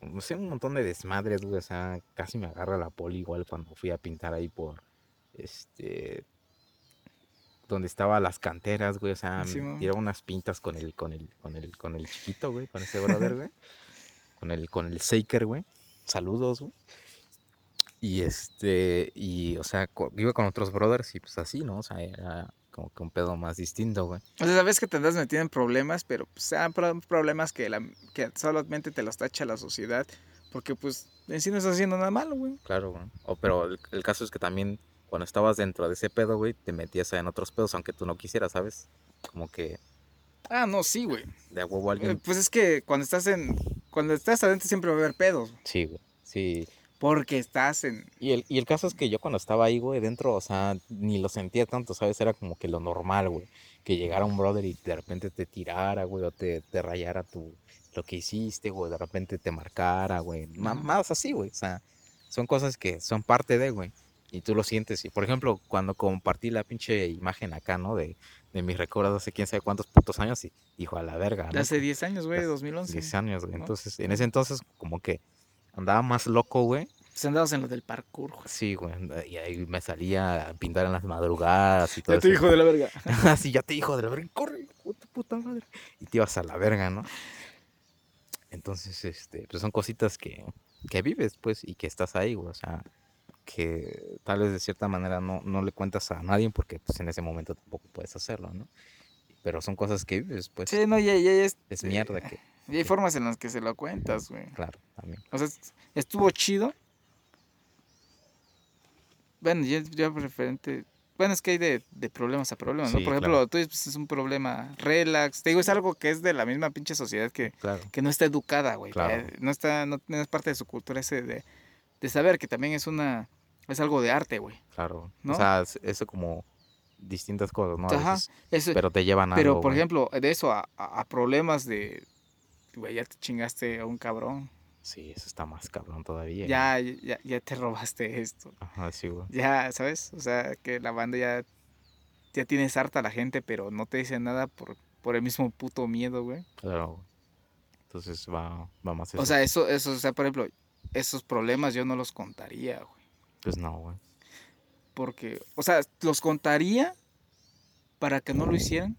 no sé, un montón de desmadres, güey, o sea, casi me agarra la poli igual cuando fui a pintar ahí por, este, donde estaban las canteras, güey, o sea, sí, unas pintas con el, con el, con el, con el chiquito, güey, con ese brother, güey, con el, con el Shaker, güey, saludos, güey. Y este, y, o sea, iba con otros brothers y pues así, ¿no? O sea, era como que un pedo más distinto, güey. O sea, sabes que te andas metido en problemas, pero pues, sean problemas que, la, que solamente te los tacha la sociedad, porque pues en sí no estás haciendo nada malo, güey. Claro, güey. O, pero el, caso es que también cuando estabas dentro de ese pedo, güey, te metías en otros pedos, aunque tú no quisieras, ¿sabes? Como que... Ah, no, sí, güey. De huevo alguien... Eh, pues es que cuando estás en... Cuando estás adentro siempre va a haber pedos. Sí, güey. Sí. Porque estás en... Y el, y el caso es que yo cuando estaba ahí, güey, dentro, o sea, ni lo sentía tanto, ¿sabes? Era como que lo normal, güey. Que llegara un brother y de repente te tirara, güey, o te, te rayara tu, lo que hiciste, güey, de repente te marcara, güey. Más así, güey. O sea, son cosas que son parte de, güey. Y tú lo sientes. Y por ejemplo, cuando compartí la pinche imagen acá, ¿no? De, de mis recuerdos hace quién sabe cuántos putos años, y dijo a la verga, ¿no? Hace 10 años, güey, 2011. 10 años, güey. Entonces, en ese entonces, como que andaba más loco, güey. Pues andabas en lo del parkour, güey. Sí, güey. Y ahí me salía a pintar en las madrugadas y todo ya te hijo de la verga. sí, ya te hijo de la verga. Corre, puta, puta madre. Y te ibas a la verga, ¿no? Entonces, este, pues son cositas que, que vives, pues, y que estás ahí, güey. O sea, que tal vez de cierta manera no, no le cuentas a nadie porque, pues, en ese momento tampoco puedes hacerlo, ¿no? Pero son cosas que vives, pues. Sí, no, ya, ya, es. Es mierda que y hay formas en las que se lo cuentas, güey. Claro, también. O sea, estuvo chido. Bueno, ya, ya referente. Bueno, es que hay de, de problemas a problemas, ¿no? Por ejemplo, tú pues, es un problema relax. Te digo, es algo que es de la misma pinche sociedad que, que no está educada, güey. No está, no, es parte de su cultura ese de, de saber que también es una, es algo de arte, güey. Claro. ¿no? O sea, eso como distintas cosas, ¿no? Ajá. pero te llevan a Pero, por ejemplo, de eso a, a problemas de, güey, ya te chingaste a un cabrón. Sí, eso está más cabrón todavía. Ya, ya, ya te robaste esto. Ajá, sí, güey. Ya, ¿sabes? O sea, que la banda ya, ya tienes harta la gente, pero no te dice nada por, por el mismo puto miedo, güey. Claro. Entonces va, va más eso. O sea, eso, eso, o sea, por ejemplo, esos problemas yo no los contaría, güey. Pues no, güey. Porque, o sea, los contaría para que no lo hicieran,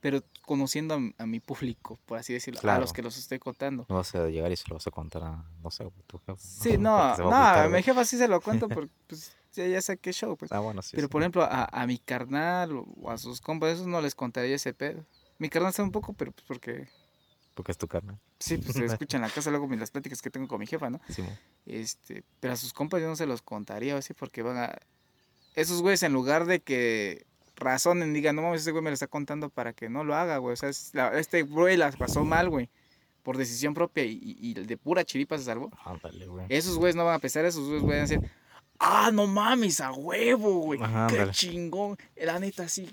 pero conociendo a, mi público, por así decirlo, a los que los estoy contando. No vas a llegar y se lo vas a contar a, no sé, tu jefe. Sí, no, no, a, mi jefa sí se lo cuento porque pues, ya, sé qué show, pues. Ah, bueno, sí. Pero por ejemplo, a, a, mi carnal o a sus compas, esos no les contaría ese pedo. Mi carnal sabe un poco, pero pues porque... Porque es tu carnal. Sí, pues se escucha en la casa luego las pláticas que tengo con mi jefa, ¿no? Sí, este, pero a sus compas yo no se los contaría así porque van a... Esos güeyes en lugar de que razonen, digan, no mames, ese güey me lo está contando para que no lo haga, güey. O sea, este güey las pasó mal, güey. Por decisión propia y, y, de pura chiripa se salvó. Ándale, güey. Esos güeyes no van a pesar, esos güeyes van a decir, ah, no mames, a huevo, güey. Qué chingón. La neta, sí.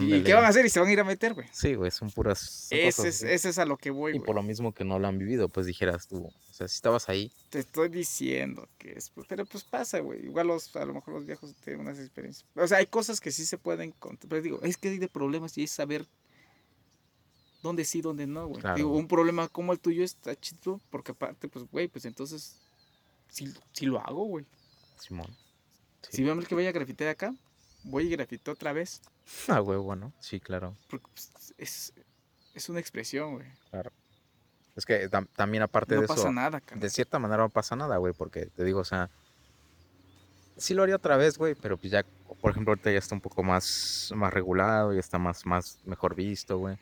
¿Y qué van a hacer? Y se van a ir a meter, güey. Sí, güey, son puras. ese, es, ese es a lo que voy, Y por lo mismo que no lo han vivido, pues dijeras tú. O sea, si estabas ahí. Te estoy diciendo que es. Pero pues pasa, güey. Igual los, a lo mejor los viejos tienen unas experiencias. O sea, hay cosas que sí se pueden contar. Pero digo, es que hay de problemas y es saber dónde sí, dónde no, güey. Digo, un problema como el tuyo está chido, porque aparte, pues, güey, pues entonces, sí, sí lo hago, güey. Simón. Si vemos que vaya a grafitear acá, voy y grafito otra vez. Ah, huevo, ¿no? Sí, claro. Porque pues, es, es una expresión, güey. Claro. Es que también aparte de eso. No pasa nada, De cierta manera no pasa nada, güey, porque te digo, o sea. Sí lo haría otra vez, güey, pero pues ya, por ejemplo, ahorita ya está un poco más, más regulado, ya está más, más mejor visto, güey.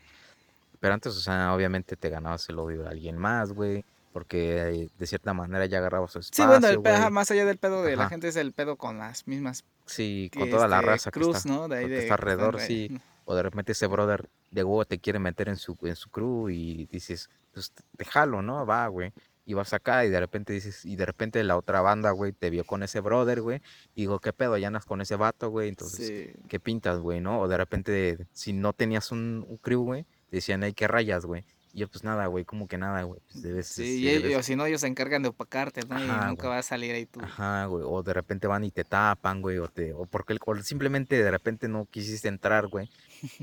Pero antes, o sea, obviamente te ganabas el odio de alguien más, güey porque de cierta manera ya agarraba su espacio. Sí, bueno, el pedo, más allá del pedo de la gente es el pedo con las mismas. Sí, con toda la este, raza que está, ¿no? de ahí de, está alrededor, sí. O de repente ese brother de huevo te quiere meter en su, en su crew y dices, pues déjalo, ¿no? Va, güey. Y vas acá y de repente dices, y de repente la otra banda, güey, te vio con ese brother, güey. Y digo, ¿qué pedo? Ya andas con ese vato, güey. Entonces, ¿qué pintas, güey, no? O de repente, si no tenías un, un crew, güey, decían, hay que rayas, güey? Y yo, pues nada, güey, como que nada, güey. Pues, sí, y, o si no, ellos se encargan de opacarte, ¿no? y nunca va a salir ahí tú. Ajá, güey. O de repente van y te tapan, güey. O, te, o porque o simplemente de repente no quisiste entrar, güey.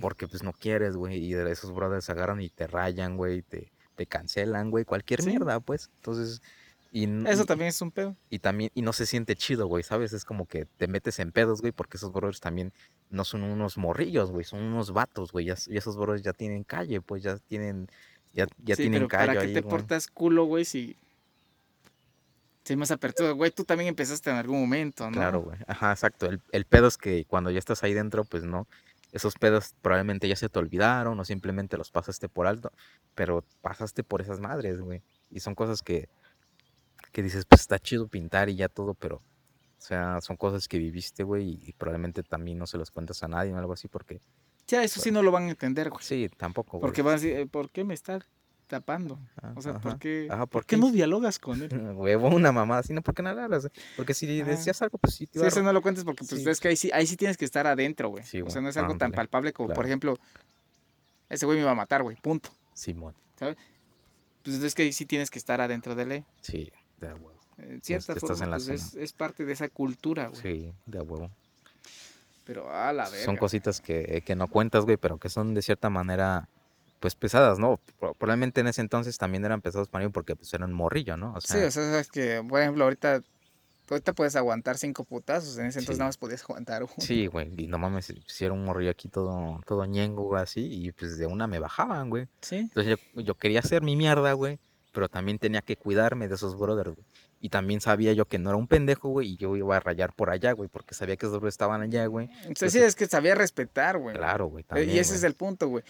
Porque pues no quieres, güey. Y esos brothers agarran y te rayan, güey. Te, te cancelan, güey. Cualquier mierda, pues. Entonces. Y, Eso también es un pedo. Y también, y no se siente chido, güey, ¿sabes? Es como que te metes en pedos, güey, porque esos brothers también no son unos morrillos, güey, son unos vatos, güey. Y esos brothers ya tienen calle, pues ya tienen ya, ya sí, tienen pero ¿Para qué te portas culo, güey, si. Si más apertura, güey, tú también empezaste en algún momento, ¿no? Claro, güey. Ajá, exacto. El, el pedo es que cuando ya estás ahí dentro, pues no. Esos pedos probablemente ya se te olvidaron o simplemente los pasaste por alto. Pero pasaste por esas madres, güey. Y son cosas que, que dices, pues está chido pintar y ya todo, pero. O sea, son cosas que viviste, güey, y, probablemente también no se los cuentas a nadie o algo así, porque ya, eso sí no lo van a entender, güey. Sí, tampoco, güey. Porque van a decir, eh, ¿por qué me está tapando? o sea, ¿por qué, ¿por, qué no dialogas con él? Huevo, una mamá así, no, ¿por qué no hablas? Porque si decías algo, pues sí te Sí, eso no lo cuentes porque pues es que ahí sí, ahí sí tienes que estar adentro, güey. Sí, o sea, no es algo tan palpable como, por ejemplo, ese güey me va a matar, güey, punto. Simón. ¿Sabes? Pues es que ahí sí tienes que estar adentro de él. Sí, de huevo. En cierta forma, pues es, es, parte de esa cultura, güey. Sí, de huevo. Pero a la verga. Son cositas que, que no cuentas, güey, pero que son de cierta manera, pues pesadas, ¿no? Probablemente en ese entonces también eran pesados para mí porque pues eran morrillo, ¿no? O sea, sí, o sea, es que, por ejemplo, ahorita ahorita puedes aguantar cinco putazos, en ese entonces nada más podías aguantar uno. Sí, güey, y no mames, era un morrillo aquí todo, todo ñengo, así, y pues de una me bajaban, güey. Sí. Entonces yo, yo quería hacer mi mierda, güey, pero también tenía que cuidarme de esos brothers, güey. Y también sabía yo que no era un pendejo, güey, y yo iba a rayar por allá, güey, porque sabía que esos brothers estaban allá, güey. Sí, sí, es que sabía respetar, güey. Claro, güey. y ese es el punto, güey.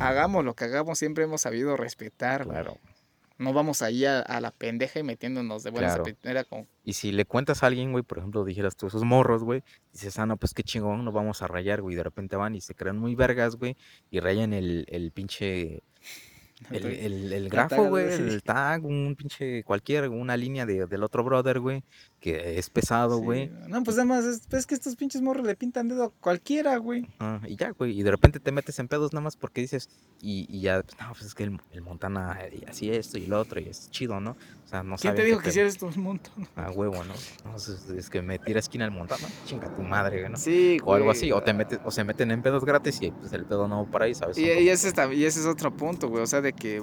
Hagamos lo que hagamos, siempre hemos sabido respetar, Claro. No vamos ahí a, la pendeja y metiéndonos de buena claro. con... Y si le cuentas a alguien, güey, por ejemplo, dijeras tú esos morros, güey, dices, ah, no, pues qué chingón, nos vamos a rayar, güey, y de repente van y se crean muy vergas, güey, y rayan el, el pinche el, el, el grafo, güey, el tag, un pinche cualquier, una línea de, del otro brother, güey, que es pesado, güey. No, pues además, es, pues, que estos pinches morros le pintan dedo a cualquiera, güey. Ah, y ya, güey, y de repente te metes en pedos nada más porque dices, y, y ya, pues, no, pues es que el, el Montana, y así esto y lo otro, y es chido, ¿no? O sea, no ¿Quién te dijo que hicieras esto un montón? Ah, huevo, ¿no? no es, que me tira esquina el Montana, chinga tu madre, ¿no? Sí, O algo así, o, te metes, o se meten en pedos gratis y pues el pedo no para ahí, ¿sabes? Y, y ese, está, y ese es otro punto, güey, o sea, de que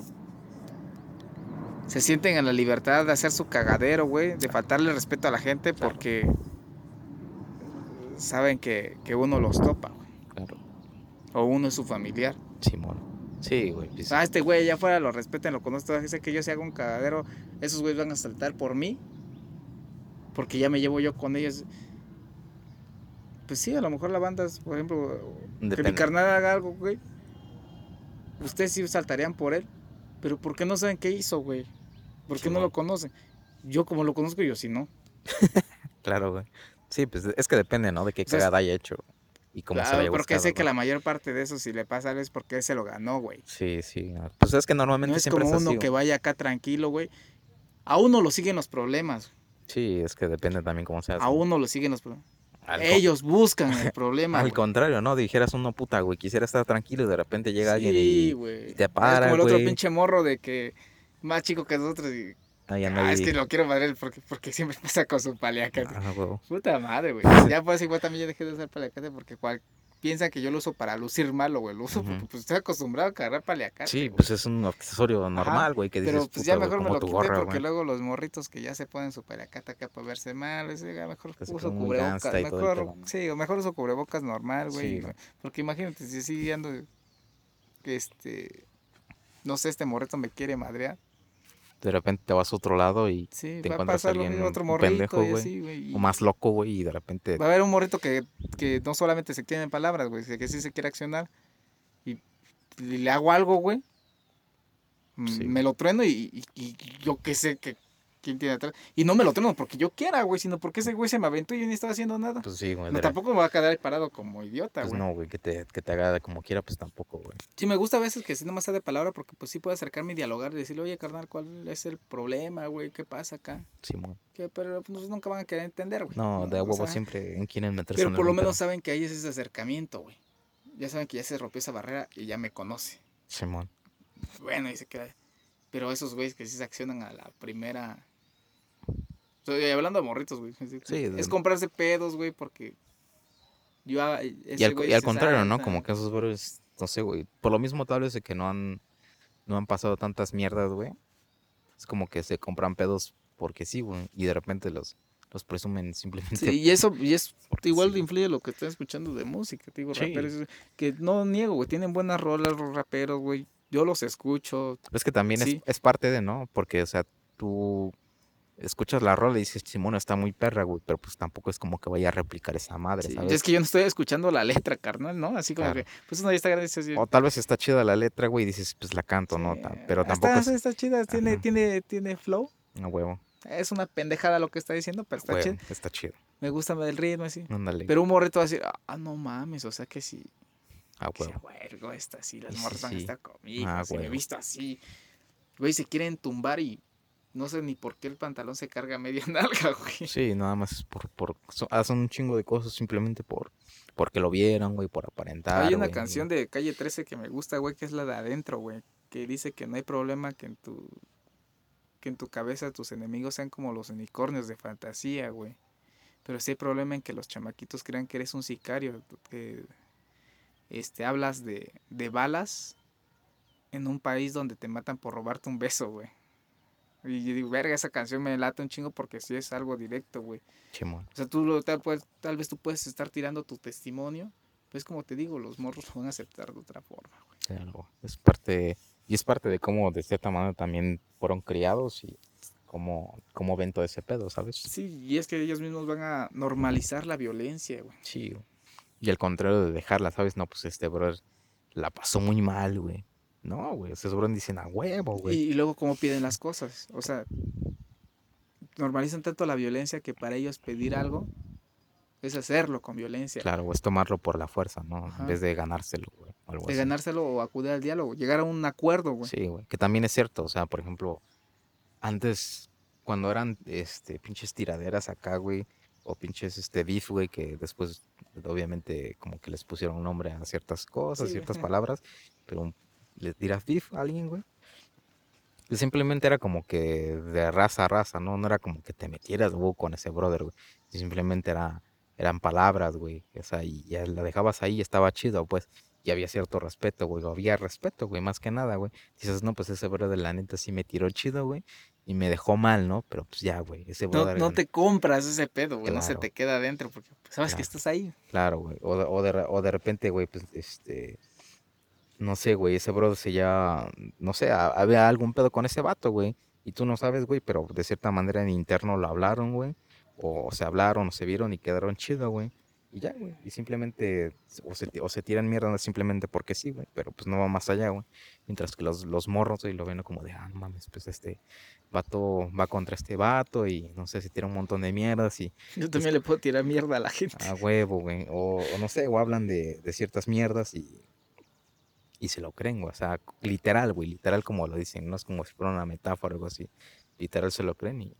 se sienten en la libertad de hacer su cagadero, güey, de faltarle respeto a la gente porque saben que, uno los topa, güey. Claro. O uno es su familiar. Simón. Sí, güey. Pues ah, este güey allá afuera lo respeten, lo conozco. Dice que yo si hago un cagadero, esos güeyes van a saltar por mí. Porque ya me llevo yo con ellos. Pues sí, a lo mejor la banda, por ejemplo, que mi carnal haga algo, güey. Ustedes sí saltarían por él. Pero ¿por qué no saben qué hizo, güey? ¿Por qué no lo conocen? Yo como lo conozco, yo sí no. claro, güey. Sí, pues es que depende, ¿no? De qué cagada haya hecho y cómo se vaya Porque sé que la mayor parte de eso, si le pasa algo, es porque él se lo ganó, güey. Sí, sí. Pues es que normalmente no es como uno que vaya acá tranquilo, güey. A uno lo siguen los problemas. Sí, es que depende también cómo se hace. A uno lo siguen los problemas. Ellos buscan el problema. Al contrario, ¿no? Dijeras uno puta, güey, quisiera estar tranquilo y de repente llega alguien y, te para. Es como el otro pinche morro de que más chico que nosotros y. ah, es que lo quiero madre porque, porque siempre pasa con su paliacate. Ah, Puta madre, güey. Ya pues igual también yo dejé de usar paliacate porque cual, piensa que yo lo uso para lucir malo, güey. Lo uso porque pues estoy acostumbrado a cargar paliacate. Sí, pues es un accesorio normal, güey, que dices, Pero pues ya mejor me lo quité porque luego los morritos que ya se ponen su paliacate acá para verse mal, ya mejor uso cubrebocas. Mejor, sí, mejor uso cubrebocas normal, güey. porque imagínate, si sigue ando, este, no sé, este morrito me quiere madrear de repente te vas a otro lado y te encuentras a alguien otro un pendejo, güey. O más loco, güey, y de repente... Va a haber un morrito que, que no solamente se quede en palabras, güey, que sí se quiere accionar y, le hago algo, güey. Me lo trueno y, y, yo qué sé, que quién tiene atrás. Y no me lo tengo porque yo quiera, güey, sino porque ese güey se me aventó y yo ni estaba haciendo nada. Pues sí, güey. No, tampoco me va a quedar parado como idiota, pues güey. no, güey, que te, que te haga como quiera, pues tampoco, güey. Sí, me gusta a veces que si nomás sea de palabra porque pues sí puedo acercarme y dialogar y decirle, oye, carnal, ¿cuál es el problema, güey? ¿Qué pasa acá? Sí, güey. pero pues, nunca van a querer entender, güey. No, de huevo siempre en quieren meterse Pero por lo menos saben que ahí es ese acercamiento, güey. Ya saben que ya se rompió esa barrera y ya me conoce. Simón. Bueno, y se queda. Pero esos güeyes que sí se accionan a la primera Estoy hablando de morritos, güey. es comprarse pedos, güey, porque yo y al, contrario, ¿no? Como que esos güeyes, no sé, güey. Por lo mismo tal vez de que no han, no han pasado tantas mierdas, güey. Es como que se compran pedos porque sí, güey. Y de repente los, los presumen simplemente. Sí, y eso, y es igual influye lo que están escuchando de música, te digo, raperos. Que no niego, güey. Tienen buenas rolas los raperos, güey. Yo los escucho. Es que también es, es parte de, ¿no? Porque, o sea, tú escuchas la rola y dices, Simón está muy perra, güey, pero pues tampoco es como que vaya a replicar esa madre, ¿sabes? Es que yo no estoy escuchando la letra, carnal, ¿no? Así como que, pues no, ya está grande. O tal vez está chida la letra, güey, y dices, pues la canto, ¿no? Pero tampoco está, está chida, tiene, tiene, tiene flow. No, huevo. Es una pendejada lo que está diciendo, pero está chido. Está chido. Me gusta el ritmo así. Ándale. Pero un morrito va a decir, ah, no mames, o sea que sí. Ah, huevo. está así, las morras a estar conmigo, ah, me he visto así. Güey, se quieren tumbar y no sé ni por qué el pantalón se carga media nalga, güey. Sí, nada más por, por hacen un chingo de cosas simplemente por porque lo vieron, güey, por aparentar. Hay una canción de Calle 13 que me gusta, güey, que es la de adentro, güey, que dice que no hay problema que en tu que en tu cabeza tus enemigos sean como los unicornios de fantasía, güey. Pero sí hay problema en que los chamaquitos crean que eres un sicario, que este hablas de, de balas en un país donde te matan por robarte un beso, güey. Y yo digo, verga, esa canción me lata un chingo porque sí es algo directo, güey. O sea, tú tal, tal vez tú puedes estar tirando tu testimonio, pues como te digo, los morros lo van a aceptar de otra forma, güey. Claro, es parte, y es parte de cómo de cierta manera también fueron criados y cómo, cómo ven todo ese pedo, ¿sabes? Sí, y es que ellos mismos van a normalizar la violencia, güey. Sí, y al contrario de dejarla, ¿sabes? No, pues este brother la pasó muy mal, güey. No, güey, se sobran dicen a huevo, güey. Y, luego cómo piden las cosas. O sea, normalizan tanto la violencia que para ellos pedir algo es hacerlo con violencia. Claro, o es tomarlo por la fuerza, ¿no? En vez de ganárselo, güey. de ganárselo o acudir al diálogo, llegar a un acuerdo, güey. Sí, güey. Que también es cierto, o sea, por ejemplo, antes, cuando eran, este, pinches tiraderas acá, güey, o pinches, este, beef, güey, que después, obviamente, como que les pusieron nombre a ciertas cosas, ciertas palabras, pero un le tiras beef a alguien, güey. Simplemente era como que de raza a raza, ¿no? No era como que te metieras, güey, con ese brother, güey. Simplemente era, eran palabras, güey. O sea, y ya la dejabas ahí y estaba chido, pues. Y había cierto respeto, güey. había respeto, güey, más que nada, güey. Dices, no, pues ese brother, la neta, sí me tiró chido, güey. Y me dejó mal, ¿no? Pero pues ya, güey. Ese brother. No, te compras ese pedo, güey. No se te queda adentro porque pues, sabes que estás ahí. Claro, güey. O, o, de, o de repente, güey, pues este no sé, güey, ese brother se ya, no sé, había algún pedo con ese vato, güey. Y tú no sabes, güey, pero de cierta manera en interno lo hablaron, güey. O se hablaron, o se vieron y quedaron chido, güey. Y ya, güey. Y simplemente, o se, o se tiran mierda simplemente porque sí, güey. Pero pues no va más allá, güey. Mientras que los, los morros, güey, lo ven como de, ah, no mames, pues este vato va contra este vato y no sé, si tira un montón de mierdas y... Yo también le puedo tirar mierda a la gente. A huevo, güey. O, no sé, o hablan de, de ciertas mierdas y... Y se lo creen, güey. O sea, literal, güey. Literal como lo dicen. No es como si fuera una metáfora o algo así. Literal se lo creen y...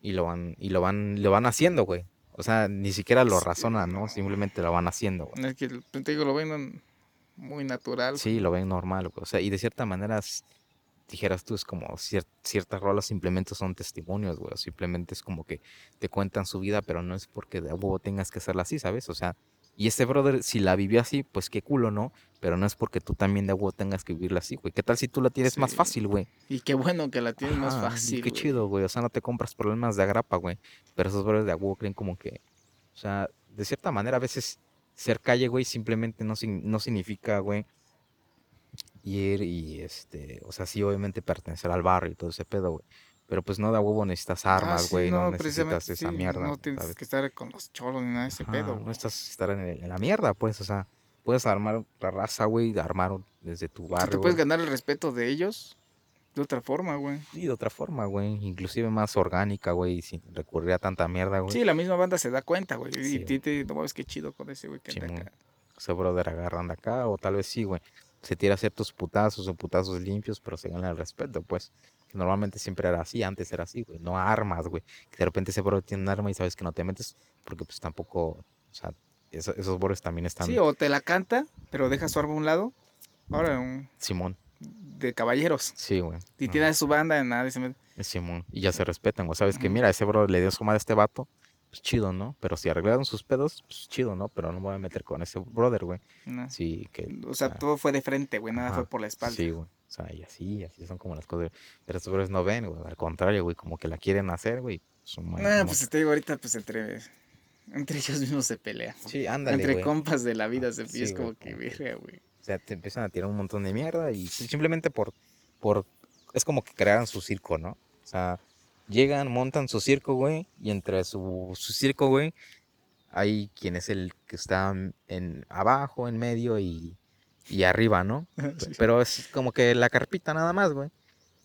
Y lo van, y lo van, lo van haciendo, güey. O sea, ni siquiera lo razonan, ¿no? Simplemente lo van haciendo, güey. Es que, te digo, lo ven muy natural. Sí, lo ven normal, güey. O sea, y de cierta manera, dijeras tú, es como ciertas rolas simplemente son testimonios, güey. Simplemente es como que te cuentan su vida, pero no es porque de huevo tengas que hacerla así, ¿sabes? O sea, y este brother, si la vivió así, pues qué culo, ¿no? Pero no es porque tú también de huevo tengas que vivirla así, güey. ¿Qué tal si tú la tienes más fácil, güey? Y qué bueno que la tienes más fácil. Qué chido, güey. O sea, no te compras problemas de agrapa, güey. Pero esos brothers de huevo creen como que. O sea, de cierta manera, a veces ser calle, güey, simplemente no, no significa, güey, ir y este. O sea, sí, obviamente pertenecer al barrio y todo ese pedo, güey. Pero pues no da huevo necesitas ah, armas, güey, no, necesitas esa mierda. No tienes que estar con los cholos ni nada de ese pedo, No estás estar en, la mierda, pues, o sea, puedes armar la raza, güey, armar desde tu barrio. Te puedes ganar el respeto de ellos de otra forma, güey. Sí, de otra forma, güey. Inclusive más orgánica, güey, sin recurrir a tanta mierda, güey. Sí, la misma banda se da cuenta, güey. y te, no ves qué chido con ese, güey, que acá. Ese brother agarran de acá, o tal vez sí, güey. Se tira ciertos putazos o putazos limpios, pero se gana el respeto, pues. Normalmente siempre era así, antes era así, güey. No armas, güey. Que de repente ese bro tiene un arma y sabes que no te metes porque pues tampoco, o sea, esos, esos también están... Sí, o te la canta, pero deja su arma a un lado. Ahora un... Simón. De caballeros. Sí, güey. Y tiene su banda nada. Y Simón. Y ya se respetan, güey. Sabes que, mira, ese bro le dio su madre a este vato pues chido, ¿no? Pero si arreglaron sus pedos, pues chido, ¿no? Pero no me voy a meter con ese brother, güey. Sí, que... O sea, todo fue de frente, güey, nada fue por la espalda. Sí, güey. O sea, y así, así son como las cosas. Pero estos brothers no ven, güey. Al contrario, güey, como que la quieren hacer, güey. No, pues te digo ahorita, pues entre... Entre ellos mismos se pelean. Sí, ándale, Entre compas de la vida se sí, es como que verga, güey. O sea, te empiezan a tirar un montón de mierda y simplemente por... por es como que crearon su circo, ¿no? O sea, Llegan, montan su circo, güey, y entre su, su circo, güey, hay quien es el que está en abajo, en medio y, y arriba, ¿no? Pero es como que la carpita nada más, güey.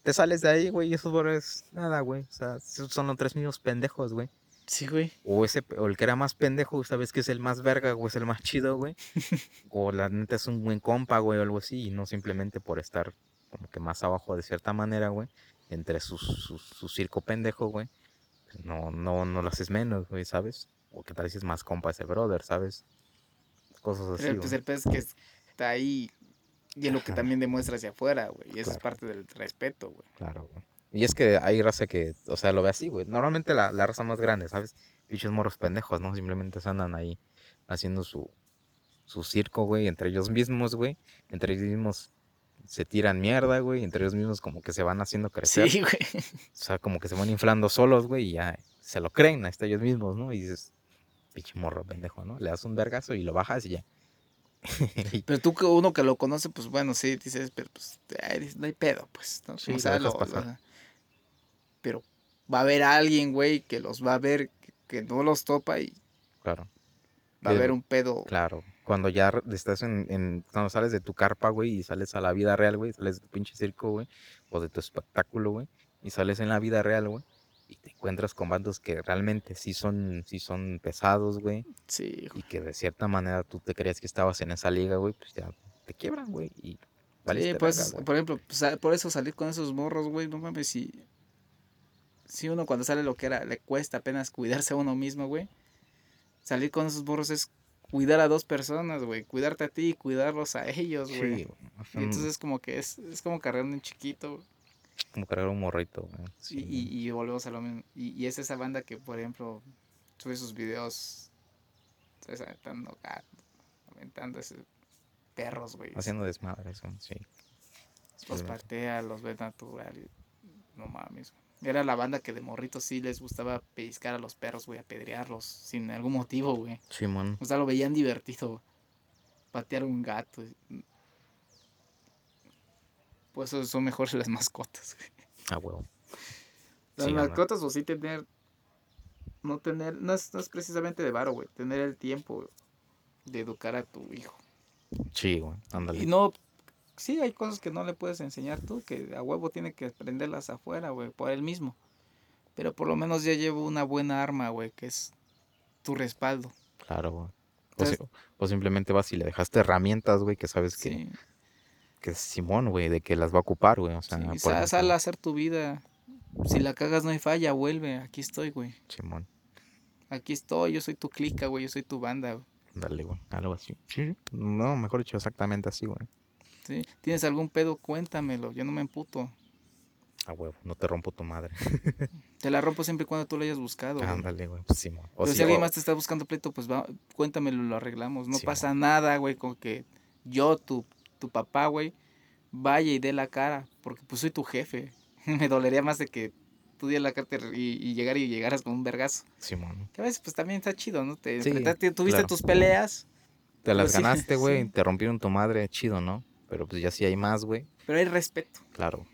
Te sales de ahí, güey, y esos borres, nada, güey. O sea, son los tres mismos pendejos, güey. Sí, güey. O ese, o el que era más pendejo, sabes que es el más verga, o es el más chido, güey. o la neta es un buen compa, güey, o algo así, y no simplemente por estar como que más abajo de cierta manera, güey entre su, su, circo pendejo, güey, pues no, no, no lo haces menos, güey, ¿sabes? O que tal vez es más compa ese brother, ¿sabes? Cosas así. Pero pues el pez que está ahí y es lo que también demuestra hacia afuera, güey. Y eso es parte del respeto, güey. Claro, güey. Y es que hay raza que, o sea, lo ve así, güey. Normalmente la, la raza más grande, ¿sabes? Bichos morros pendejos, ¿no? Simplemente se andan ahí haciendo su, su circo, güey, entre ellos mismos, güey. Entre ellos mismos se tiran mierda, güey, entre ellos mismos como que se van haciendo crecer. Sí, güey. O sea, como que se van inflando solos, güey, y ya se lo creen hasta ellos mismos, ¿no? Y dices, pinche morro pendejo, ¿no? Le das un vergazo y lo bajas y ya. pero tú, uno que lo conoce, pues bueno, sí, dices, pero pues no hay pedo, pues. ¿no? Sí, pero va a haber alguien, güey, que los va a ver, que, no los topa y. Claro. Va a haber un pedo. Claro cuando ya estás en, en, cuando sales de tu carpa, güey, y sales a la vida real, güey, sales de tu pinche circo, güey, o de tu espectáculo, güey, y sales en la vida real, güey, y te encuentras con bandos que realmente sí son, sí son pesados, güey. Sí. Y que de cierta manera tú te creías que estabas en esa liga, güey, pues ya te quiebran, güey, y Sí, pues, por ejemplo, pues, por eso salir con esos morros, güey, no mames, si, si uno cuando sale lo que era, le cuesta apenas cuidarse a uno mismo, güey, salir con esos morros es cuidar a dos personas, güey. Cuidarte a ti y cuidarlos a ellos, güey. Sí, entonces es como que es, es como cargar un chiquito. Como cargar un morrito, güey. Sí, y, y, volvemos a lo mismo. Y, y, es esa banda que, por ejemplo, sube sus videos, ¿sabes? Aventando aventando ese perros, güey. Haciendo desmadre, eso, sí. Los partea, los ve natural. No mames, güey. Era la banda que de morritos sí les gustaba pellizcar a los perros, güey, apedrearlos, sin algún motivo, güey. Sí, man. O sea, lo veían divertido. Patear un gato. Pues eso son mejores las mascotas, güey. Ah, huevo. Las mascotas, o sí tener. No tener. No es, no es precisamente de varo, güey. Tener el tiempo de educar a tu hijo. Sí, güey. Ándale. Y no. Sí, hay cosas que no le puedes enseñar tú, que a huevo tiene que aprenderlas afuera, güey, por él mismo. Pero por lo menos ya llevo una buena arma, güey, que es tu respaldo. Claro, güey. O, simplemente vas y le dejaste herramientas, güey, que sabes que, que es Simón, güey, de que las va a ocupar, güey. O sea, sí, sal a hacer tu vida. Si la cagas no hay falla, vuelve. Aquí estoy, güey. Simón. Aquí estoy, yo soy tu clica, güey, yo soy tu banda, güey. Dale, güey, algo así. Sí, no, mejor dicho, exactamente así, güey. Sí, ¿tienes algún pedo? Cuéntamelo, yo no me emputo. A huevo, no te rompo tu madre. te la rompo siempre y cuando tú la hayas buscado. Ándale, güey, pues sí, O si alguien más te está buscando pleito, pues va, cuéntamelo, lo arreglamos. No pasa nada, güey, con que yo, tu, tu papá, güey, vaya y dé la cara, porque pues soy tu jefe. me dolería más de que tú dieras la cara y, y, llegar y llegaras con un vergazo. Simón. que a veces pues también está chido, ¿no? Te tuviste tus peleas. Te las ganaste, güey, te rompieron tu madre, chido, ¿no? Pero pues ya sí hay más, güey. Pero hay respeto. Claro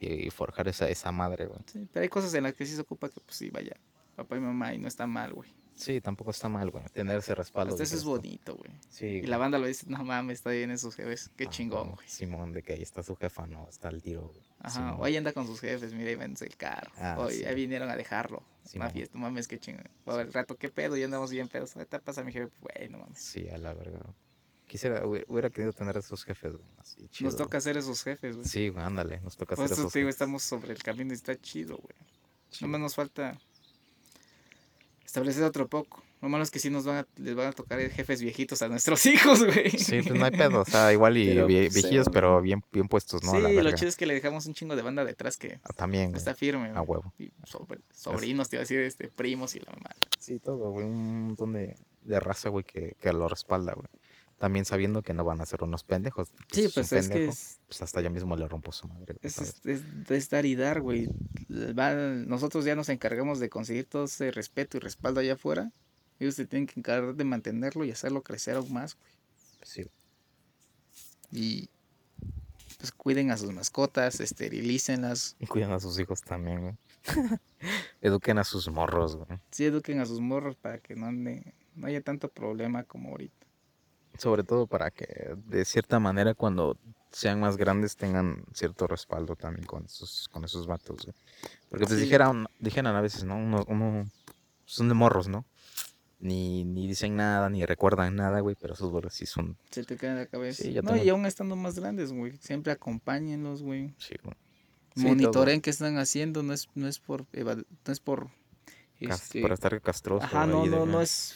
y, forjar esa, esa madre, güey. Sí, pero hay cosas en las que sí se ocupa que, pues sí, vaya, papá y mamá, y no está mal, güey. Sí, tampoco está mal, güey, tener ese respaldo. eso es bonito, güey. Sí. Y la banda lo dice, no mames, está bien esos jefes, qué chingón, güey. Simón, de que ahí está su jefa, no, está el tiro, güey. Ajá, hoy anda con sus jefes, mira, y vence el carro. Ah, hoy ya vinieron a dejarlo. Una fiesta, mames, qué chingón. O el rato, qué pedo, ya andamos bien pedos. ¿Qué pasa, mi jefe? Güey, no mames. Sí, a la verdad. Quisiera, hubiera querido tener esos jefes, güey. Así, chido, nos toca hacer esos jefes, güey. Sí, güey, ándale, nos toca hacer esos jefes. estamos sobre el camino y está chido, güey. No más nos falta establecer otro poco. Lo malo es que sí nos van a, les van a tocar jefes viejitos a nuestros hijos, güey. Sí, pues no hay pedo, o sea, igual y pero, pues, viejillos, pero bien, bien puestos, ¿no? Sí, lo chido es que le dejamos un chingo de banda detrás que ah, también, está firme. A huevo. Y sobrinos, te iba a decir, este, primos y la mamá. Sí, todo, güey, un montón de, de raza, güey, que, que lo respalda, güey también sabiendo que no van a ser unos pendejos. Sí, pues es que pues hasta yo mismo le rompo su madre. Es, es, dar y dar, güey. nosotros ya nos encargamos de conseguir todo ese respeto y respaldo allá afuera. Ellos se tienen que encargar de mantenerlo y hacerlo crecer aún más, güey. Sí. Y pues cuiden a sus mascotas, esterilícenlas. Y cuiden a sus hijos también, güey. eduquen a sus morros, güey. Sí, eduquen a sus morros para que no, no haya tanto problema como ahorita sobre todo para que de cierta manera cuando sean más grandes tengan cierto respaldo también con esos, con esos vatos. Porque pues dijeran, dijeran a veces, ¿no? Uno, son de morros, ¿no? Ni, ni dicen nada, ni recuerdan nada, güey, pero esos güeyes sí son... Se te queda en la cabeza. no, y aún estando más grandes, güey, siempre acompáñenlos, güey. Sí, güey. Monitoren qué están haciendo, no es, no es por... No es por... Este... Para estar castroso. Ajá, no, no, no es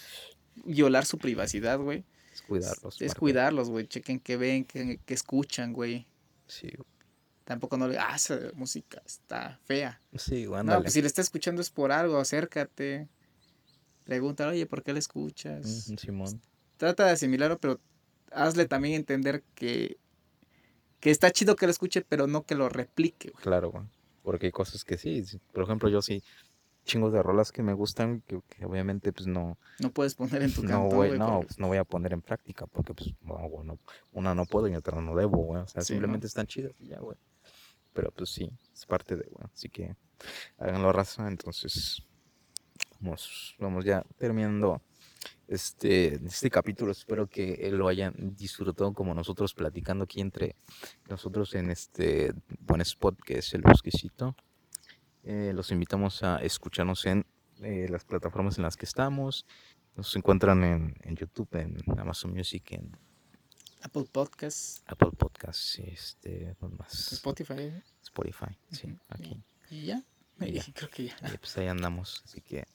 violar su privacidad, güey cuidarlos. Es cuidarlos, güey. Chequen qué ven, qué, escuchan, güey. Sí, Tampoco no le ah, esa música está fea. Sí, güey. No, pues si le está escuchando es por algo, acércate. Pregúntale, oye, ¿por qué le escuchas? Simón. Trata de asimilarlo, pero hazle también entender que, que está chido que lo escuche, pero no que lo replique, güey. Claro, güey. Porque hay cosas que sí. Por ejemplo, yo sí chingos de rolas que me gustan que, obviamente pues no no puedes poner en tu no voy, no pues, no voy a poner en práctica porque pues bueno, una no puedo y otra no debo güey o sea simplemente están chidas y ya güey pero pues sí es parte de güey así que háganlo raza entonces vamos vamos ya terminando este, este capítulo. Espero que lo hayan disfrutado como nosotros platicando aquí entre nosotros en este buen spot que es el bosquecito. Eh, los invitamos a escucharnos en eh, las plataformas en las que estamos. Nos encuentran en, en YouTube, en Amazon Music, en Apple Podcasts. Apple Podcasts, este, más. Spotify. Spotify, sí, aquí. ¿Y ya? Creo que ya. pues ahí andamos, así que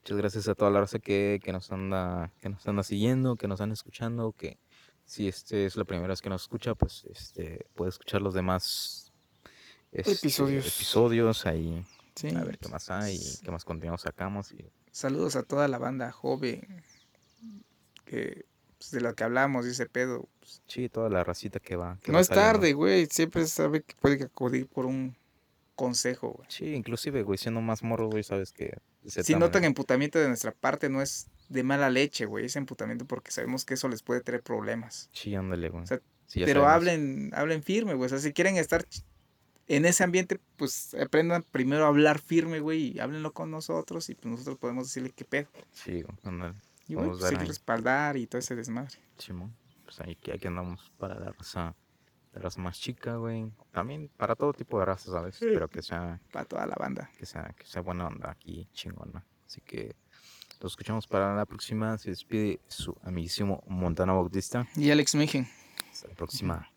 muchas gracias a toda la raza que, que, nos anda, que nos anda siguiendo, que nos están escuchando, que si este es la primera vez que nos escucha, pues este puede escuchar los demás este, episodios. episodios ahí. A ver qué más hay, qué más contenido sacamos. Y... Saludos a toda la banda joven que pues, de lo que hablamos, ese pedo. Pues. Sí, toda la racita que va. no es tarde, güey. Siempre sabe que puede acudir por un consejo, güey. Sí, inclusive, güey, siendo más morro, güey, sabes que... Si notan emputamiento de nuestra parte, no es de mala leche, güey. Es emputamiento porque sabemos que eso les puede traer problemas. Sí, ándale, güey. O sea, pero hablen, hablen firme, güey. O sea, si quieren estar en ese ambiente, pues aprendan primero a hablar firme, güey, y háblenlo con nosotros y pues nosotros podemos decirle qué pedo. Sí, con Y bueno, pues, respaldar y todo ese desmadre. Simón, pues ahí aquí andamos para la raza, la raza más chica, güey. También para todo tipo de razas, ¿sabes? Pero que sea... Para toda la banda. Que sea, que sea buena onda aquí, chingona. Así que lo escuchamos para la próxima. Se despide su amiguísimo Montana Bautista. Y Alex Mejen. Hasta la próxima.